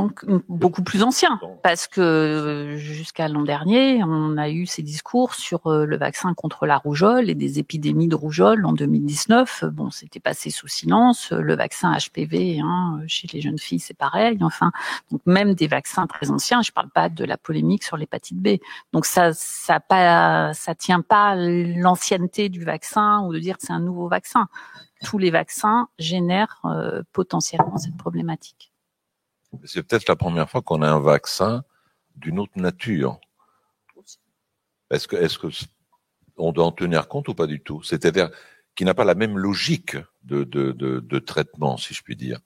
beaucoup plus anciens, parce que jusqu'à l'an dernier, on a eu ces discours sur euh, le vaccin contre la rougeole et des épidémies de rougeole en 2019. Bon, c'était passé sous silence. Le vaccin HPV hein, chez les jeunes filles, c'est pareil. Enfin, donc même des vaccins très anciens. Je parle pas de la polémique sur l'hépatite B. Donc ça, ça pas, ça tient pas l'ancienneté du vaccin ou de dire que c'est un nouveau tous les vaccins génèrent euh, potentiellement cette problématique. C'est peut-être la première fois qu'on a un vaccin d'une autre nature. Est-ce que, est-ce que on doit en tenir compte ou pas du tout? C'est-à-dire qui n'a pas la même logique de, de, de traitement, si je puis dire.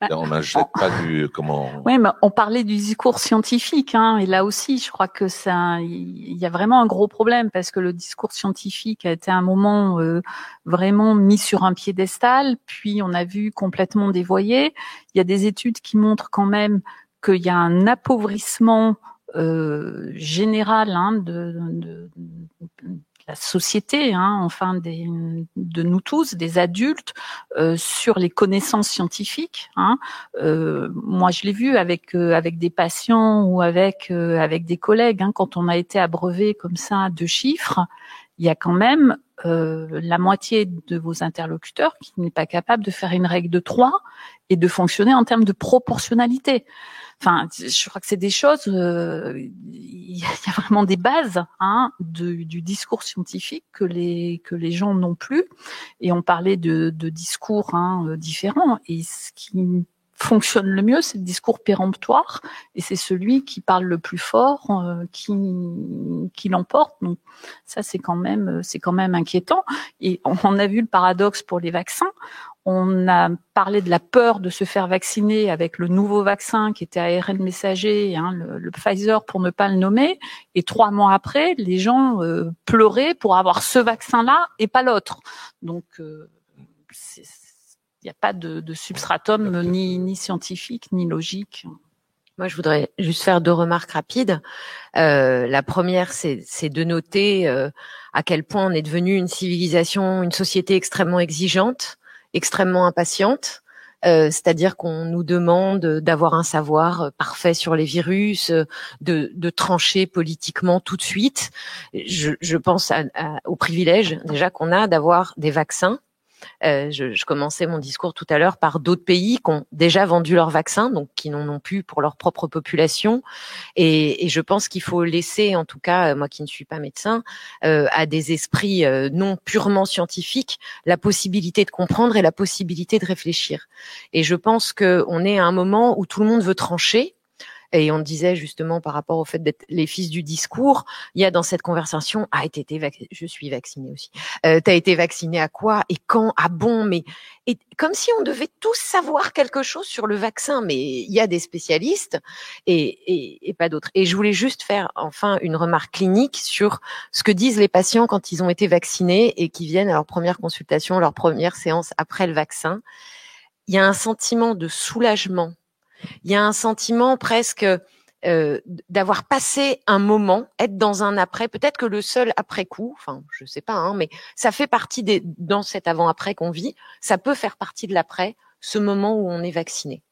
Bah, on n'achète pas du comment. Oui, mais on parlait du discours scientifique, hein, et là aussi, je crois que ça, il y a vraiment un gros problème parce que le discours scientifique a été un moment euh, vraiment mis sur un piédestal, puis on a vu complètement dévoyé. Il y a des études qui montrent quand même qu'il y a un appauvrissement euh, général hein, de, de, la société, hein, enfin des, de nous tous, des adultes, euh, sur les connaissances scientifiques. Hein. Euh, moi, je l'ai vu avec euh, avec des patients ou avec avec des collègues. Hein, quand on a été abreuvé comme ça de chiffres, il y a quand même la moitié de vos interlocuteurs qui n'est pas capable de faire une règle de trois et de fonctionner en termes de proportionnalité. Enfin, je crois que c'est des choses. Euh, il y a vraiment des bases hein, du discours scientifique que les que les gens n'ont plus. Et on parlait de, de discours hein, euh, différents. Et ce qui fonctionne le mieux, c'est le discours péremptoire, et c'est celui qui parle le plus fort, euh, qui, qui l'emporte. Donc ça, c'est quand même, c'est quand même inquiétant. Et on a vu le paradoxe pour les vaccins. On a parlé de la peur de se faire vacciner avec le nouveau vaccin qui était ARN messager, hein, le, Pfizer pour ne pas le nommer. Et trois mois après, les gens euh, pleuraient pour avoir ce vaccin-là et pas l'autre. Donc, euh, il n'y a pas de, de substratum ni, ni scientifique ni logique. Moi, je voudrais juste faire deux remarques rapides. Euh, la première, c'est de noter euh, à quel point on est devenu une civilisation, une société extrêmement exigeante extrêmement impatiente. Euh, c'est-à-dire qu'on nous demande d'avoir un savoir euh, parfait sur les virus, euh, de, de trancher politiquement tout de suite. Je, je pense au privilège déjà qu'on a d'avoir des vaccins euh, je, je, commençais mon discours tout à l'heure par d'autres pays qui ont déjà vendu leurs vaccins, donc qui n'en ont plus pour leur propre population. Et, et je pense qu'il faut laisser, en tout cas, moi qui ne suis pas médecin, euh, à des esprits euh, non purement scientifiques, la possibilité de comprendre et la possibilité de réfléchir. Et je pense qu'on est à un moment où tout le monde veut trancher et on disait justement par rapport au fait d'être les fils du discours, il y a dans cette conversation, ah, été je suis vaccinée aussi. Euh, T'as été vacciné à quoi et quand Ah bon, mais et comme si on devait tous savoir quelque chose sur le vaccin, mais il y a des spécialistes et, et, et pas d'autres. Et je voulais juste faire enfin une remarque clinique sur ce que disent les patients quand ils ont été vaccinés et qui viennent à leur première consultation, leur première séance après le vaccin. Il y a un sentiment de soulagement il y a un sentiment presque euh, d'avoir passé un moment, être dans un après, peut-être que le seul après-coup, enfin je sais pas, hein, mais ça fait partie des dans cet avant-après qu'on vit, ça peut faire partie de l'après, ce moment où on est vacciné.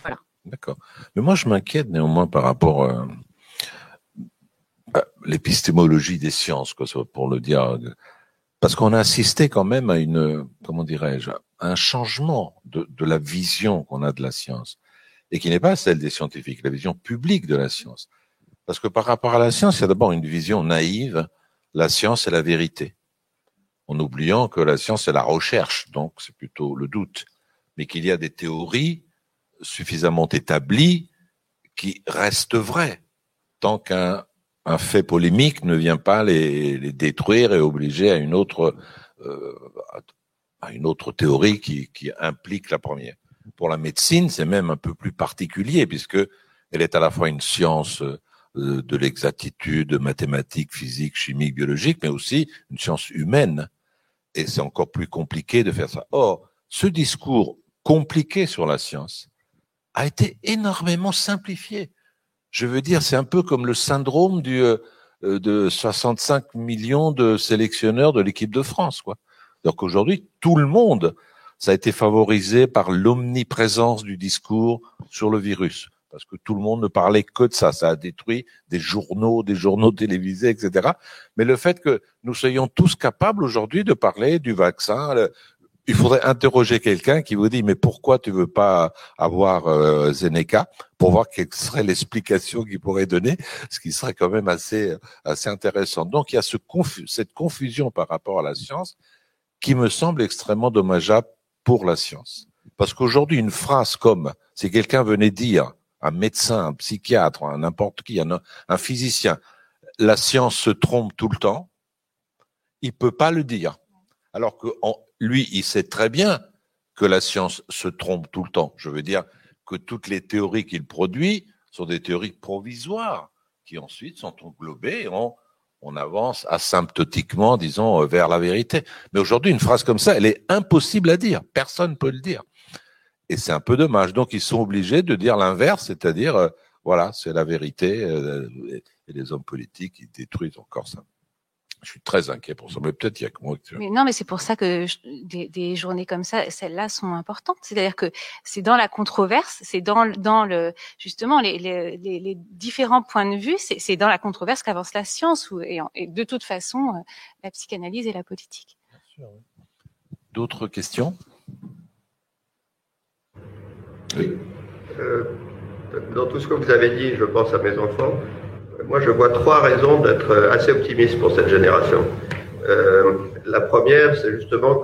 Voilà. D'accord. Mais moi je m'inquiète néanmoins par rapport euh, à l'épistémologie des sciences, quoi, pour le dire, parce qu'on a assisté quand même à une, comment dirais-je, un changement de, de la vision qu'on a de la science et qui n'est pas celle des scientifiques, la vision publique de la science. Parce que par rapport à la science, il y a d'abord une vision naïve, la science est la vérité, en oubliant que la science est la recherche, donc c'est plutôt le doute, mais qu'il y a des théories suffisamment établies qui restent vraies, tant qu'un un fait polémique ne vient pas les, les détruire et obliger à une autre euh, à une autre théorie qui, qui implique la première. Pour la médecine, c'est même un peu plus particulier puisque elle est à la fois une science euh, de l'exactitude mathématique, physique, chimique, biologique, mais aussi une science humaine. Et c'est encore plus compliqué de faire ça. Or, ce discours compliqué sur la science a été énormément simplifié. Je veux dire, c'est un peu comme le syndrome du, euh, de 65 millions de sélectionneurs de l'équipe de France, quoi. Donc aujourd'hui, tout le monde, ça a été favorisé par l'omniprésence du discours sur le virus parce que tout le monde ne parlait que de ça. Ça a détruit des journaux, des journaux télévisés, etc. Mais le fait que nous soyons tous capables aujourd'hui de parler du vaccin, il faudrait interroger quelqu'un qui vous dit mais pourquoi tu veux pas avoir euh, Zeneca pour voir quelle serait l'explication qu'il pourrait donner, ce qui serait quand même assez assez intéressant. Donc il y a ce cette confusion par rapport à la science qui me semble extrêmement dommageable pour la science. Parce qu'aujourd'hui, une phrase comme si quelqu'un venait dire un médecin, un psychiatre, un n'importe qui, un, physicien, la science se trompe tout le temps, il peut pas le dire. Alors que lui, il sait très bien que la science se trompe tout le temps. Je veux dire que toutes les théories qu'il produit sont des théories provisoires qui ensuite sont englobées en on avance asymptotiquement, disons, vers la vérité. Mais aujourd'hui, une phrase comme ça, elle est impossible à dire. Personne ne peut le dire. Et c'est un peu dommage. Donc ils sont obligés de dire l'inverse, c'est-à-dire, euh, voilà, c'est la vérité. Euh, et les hommes politiques, ils détruisent encore ça. Je suis très inquiet pour ça, mais peut-être il y a que moi. Mais non, mais c'est pour ça que des, des, journées comme ça, celles-là sont importantes. C'est-à-dire que c'est dans la controverse, c'est dans, dans le justement les, les, les différents points de vue, c'est dans la controverse qu'avance la science ou, et, et, de toute façon euh, la psychanalyse et la politique. D'autres questions? Oui. Euh, dans tout ce que vous avez dit, je pense à mes enfants. Moi, je vois trois raisons d'être assez optimiste pour cette génération. Euh, la première, c'est justement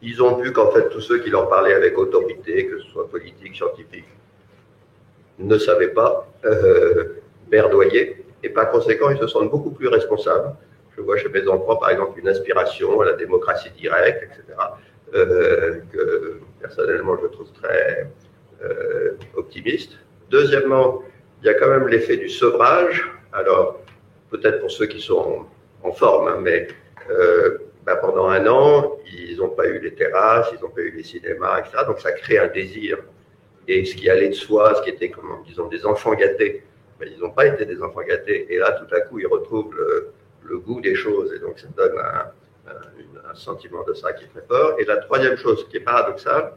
qu'ils ont vu qu'en fait, tous ceux qui leur parlaient avec autorité, que ce soit politique, scientifique, ne savaient pas euh, et par conséquent, ils se sentent beaucoup plus responsables. Je vois chez mes enfants, par exemple, une aspiration à la démocratie directe, etc., euh, que personnellement, je trouve très, euh, optimiste. Deuxièmement, il y a quand même l'effet du sevrage. Alors, peut-être pour ceux qui sont en forme, hein, mais euh, bah, pendant un an, ils n'ont pas eu les terrasses, ils n'ont pas eu les cinémas, etc. Donc ça crée un désir. Et ce qui allait de soi, ce qui était, comme disons, des enfants gâtés, mais ils n'ont pas été des enfants gâtés. Et là, tout à coup, ils retrouvent le, goût des choses. Et donc, ça donne un, un, sentiment de ça qui est très fort. Et la troisième chose qui est paradoxale,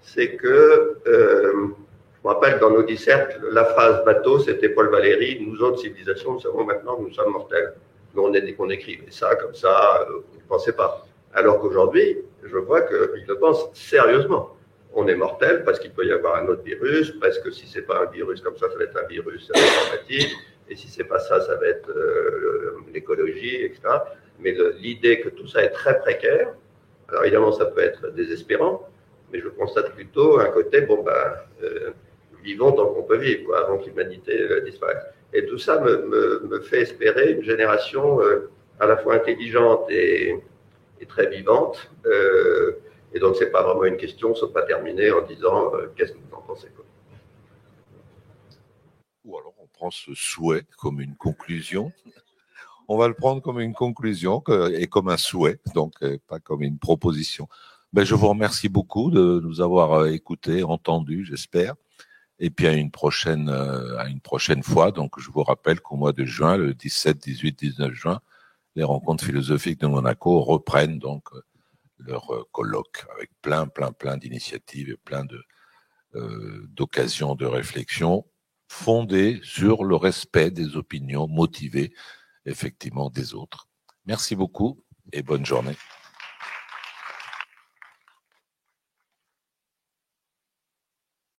c'est que, euh, je me rappelle dans nos dissertes, la phrase bateau, c'était Paul Valéry, nous autres civilisations, nous savons maintenant que nous sommes mortels. Nous, on, qu'on écrivait ça comme ça, euh, vous ne pensez pas. Alors qu'aujourd'hui, je vois qu'ils le pensent sérieusement. On est mortel parce qu'il peut y avoir un autre virus, parce que si c'est pas un virus comme ça, ça va être un virus informatique, et si c'est pas ça, ça va être euh, l'écologie, etc. Mais l'idée que tout ça est très précaire, alors évidemment, ça peut être désespérant, mais je constate plutôt un côté, bon, ben, euh, vivons tant qu'on peut vivre, avant que l'humanité euh, disparaisse. Et tout ça me, me, me, fait espérer une génération euh, à la fois intelligente et, et très vivante. Euh, et donc, c'est pas vraiment une question, sauf pas terminer en disant qu'est-ce que vous en pensez. Ou alors, on prend ce souhait comme une conclusion. On va le prendre comme une conclusion et comme un souhait, donc pas comme une proposition. Ben, je vous remercie beaucoup de nous avoir écoutés, entendus, j'espère. Et puis à une prochaine, euh, à une prochaine fois. Donc, je vous rappelle qu'au mois de juin, le 17, 18, 19 juin, les rencontres philosophiques de Monaco reprennent donc euh, leur colloque avec plein, plein, plein d'initiatives et plein de d'occasions de réflexion fondées sur le respect des opinions motivées effectivement des autres. Merci beaucoup et bonne journée.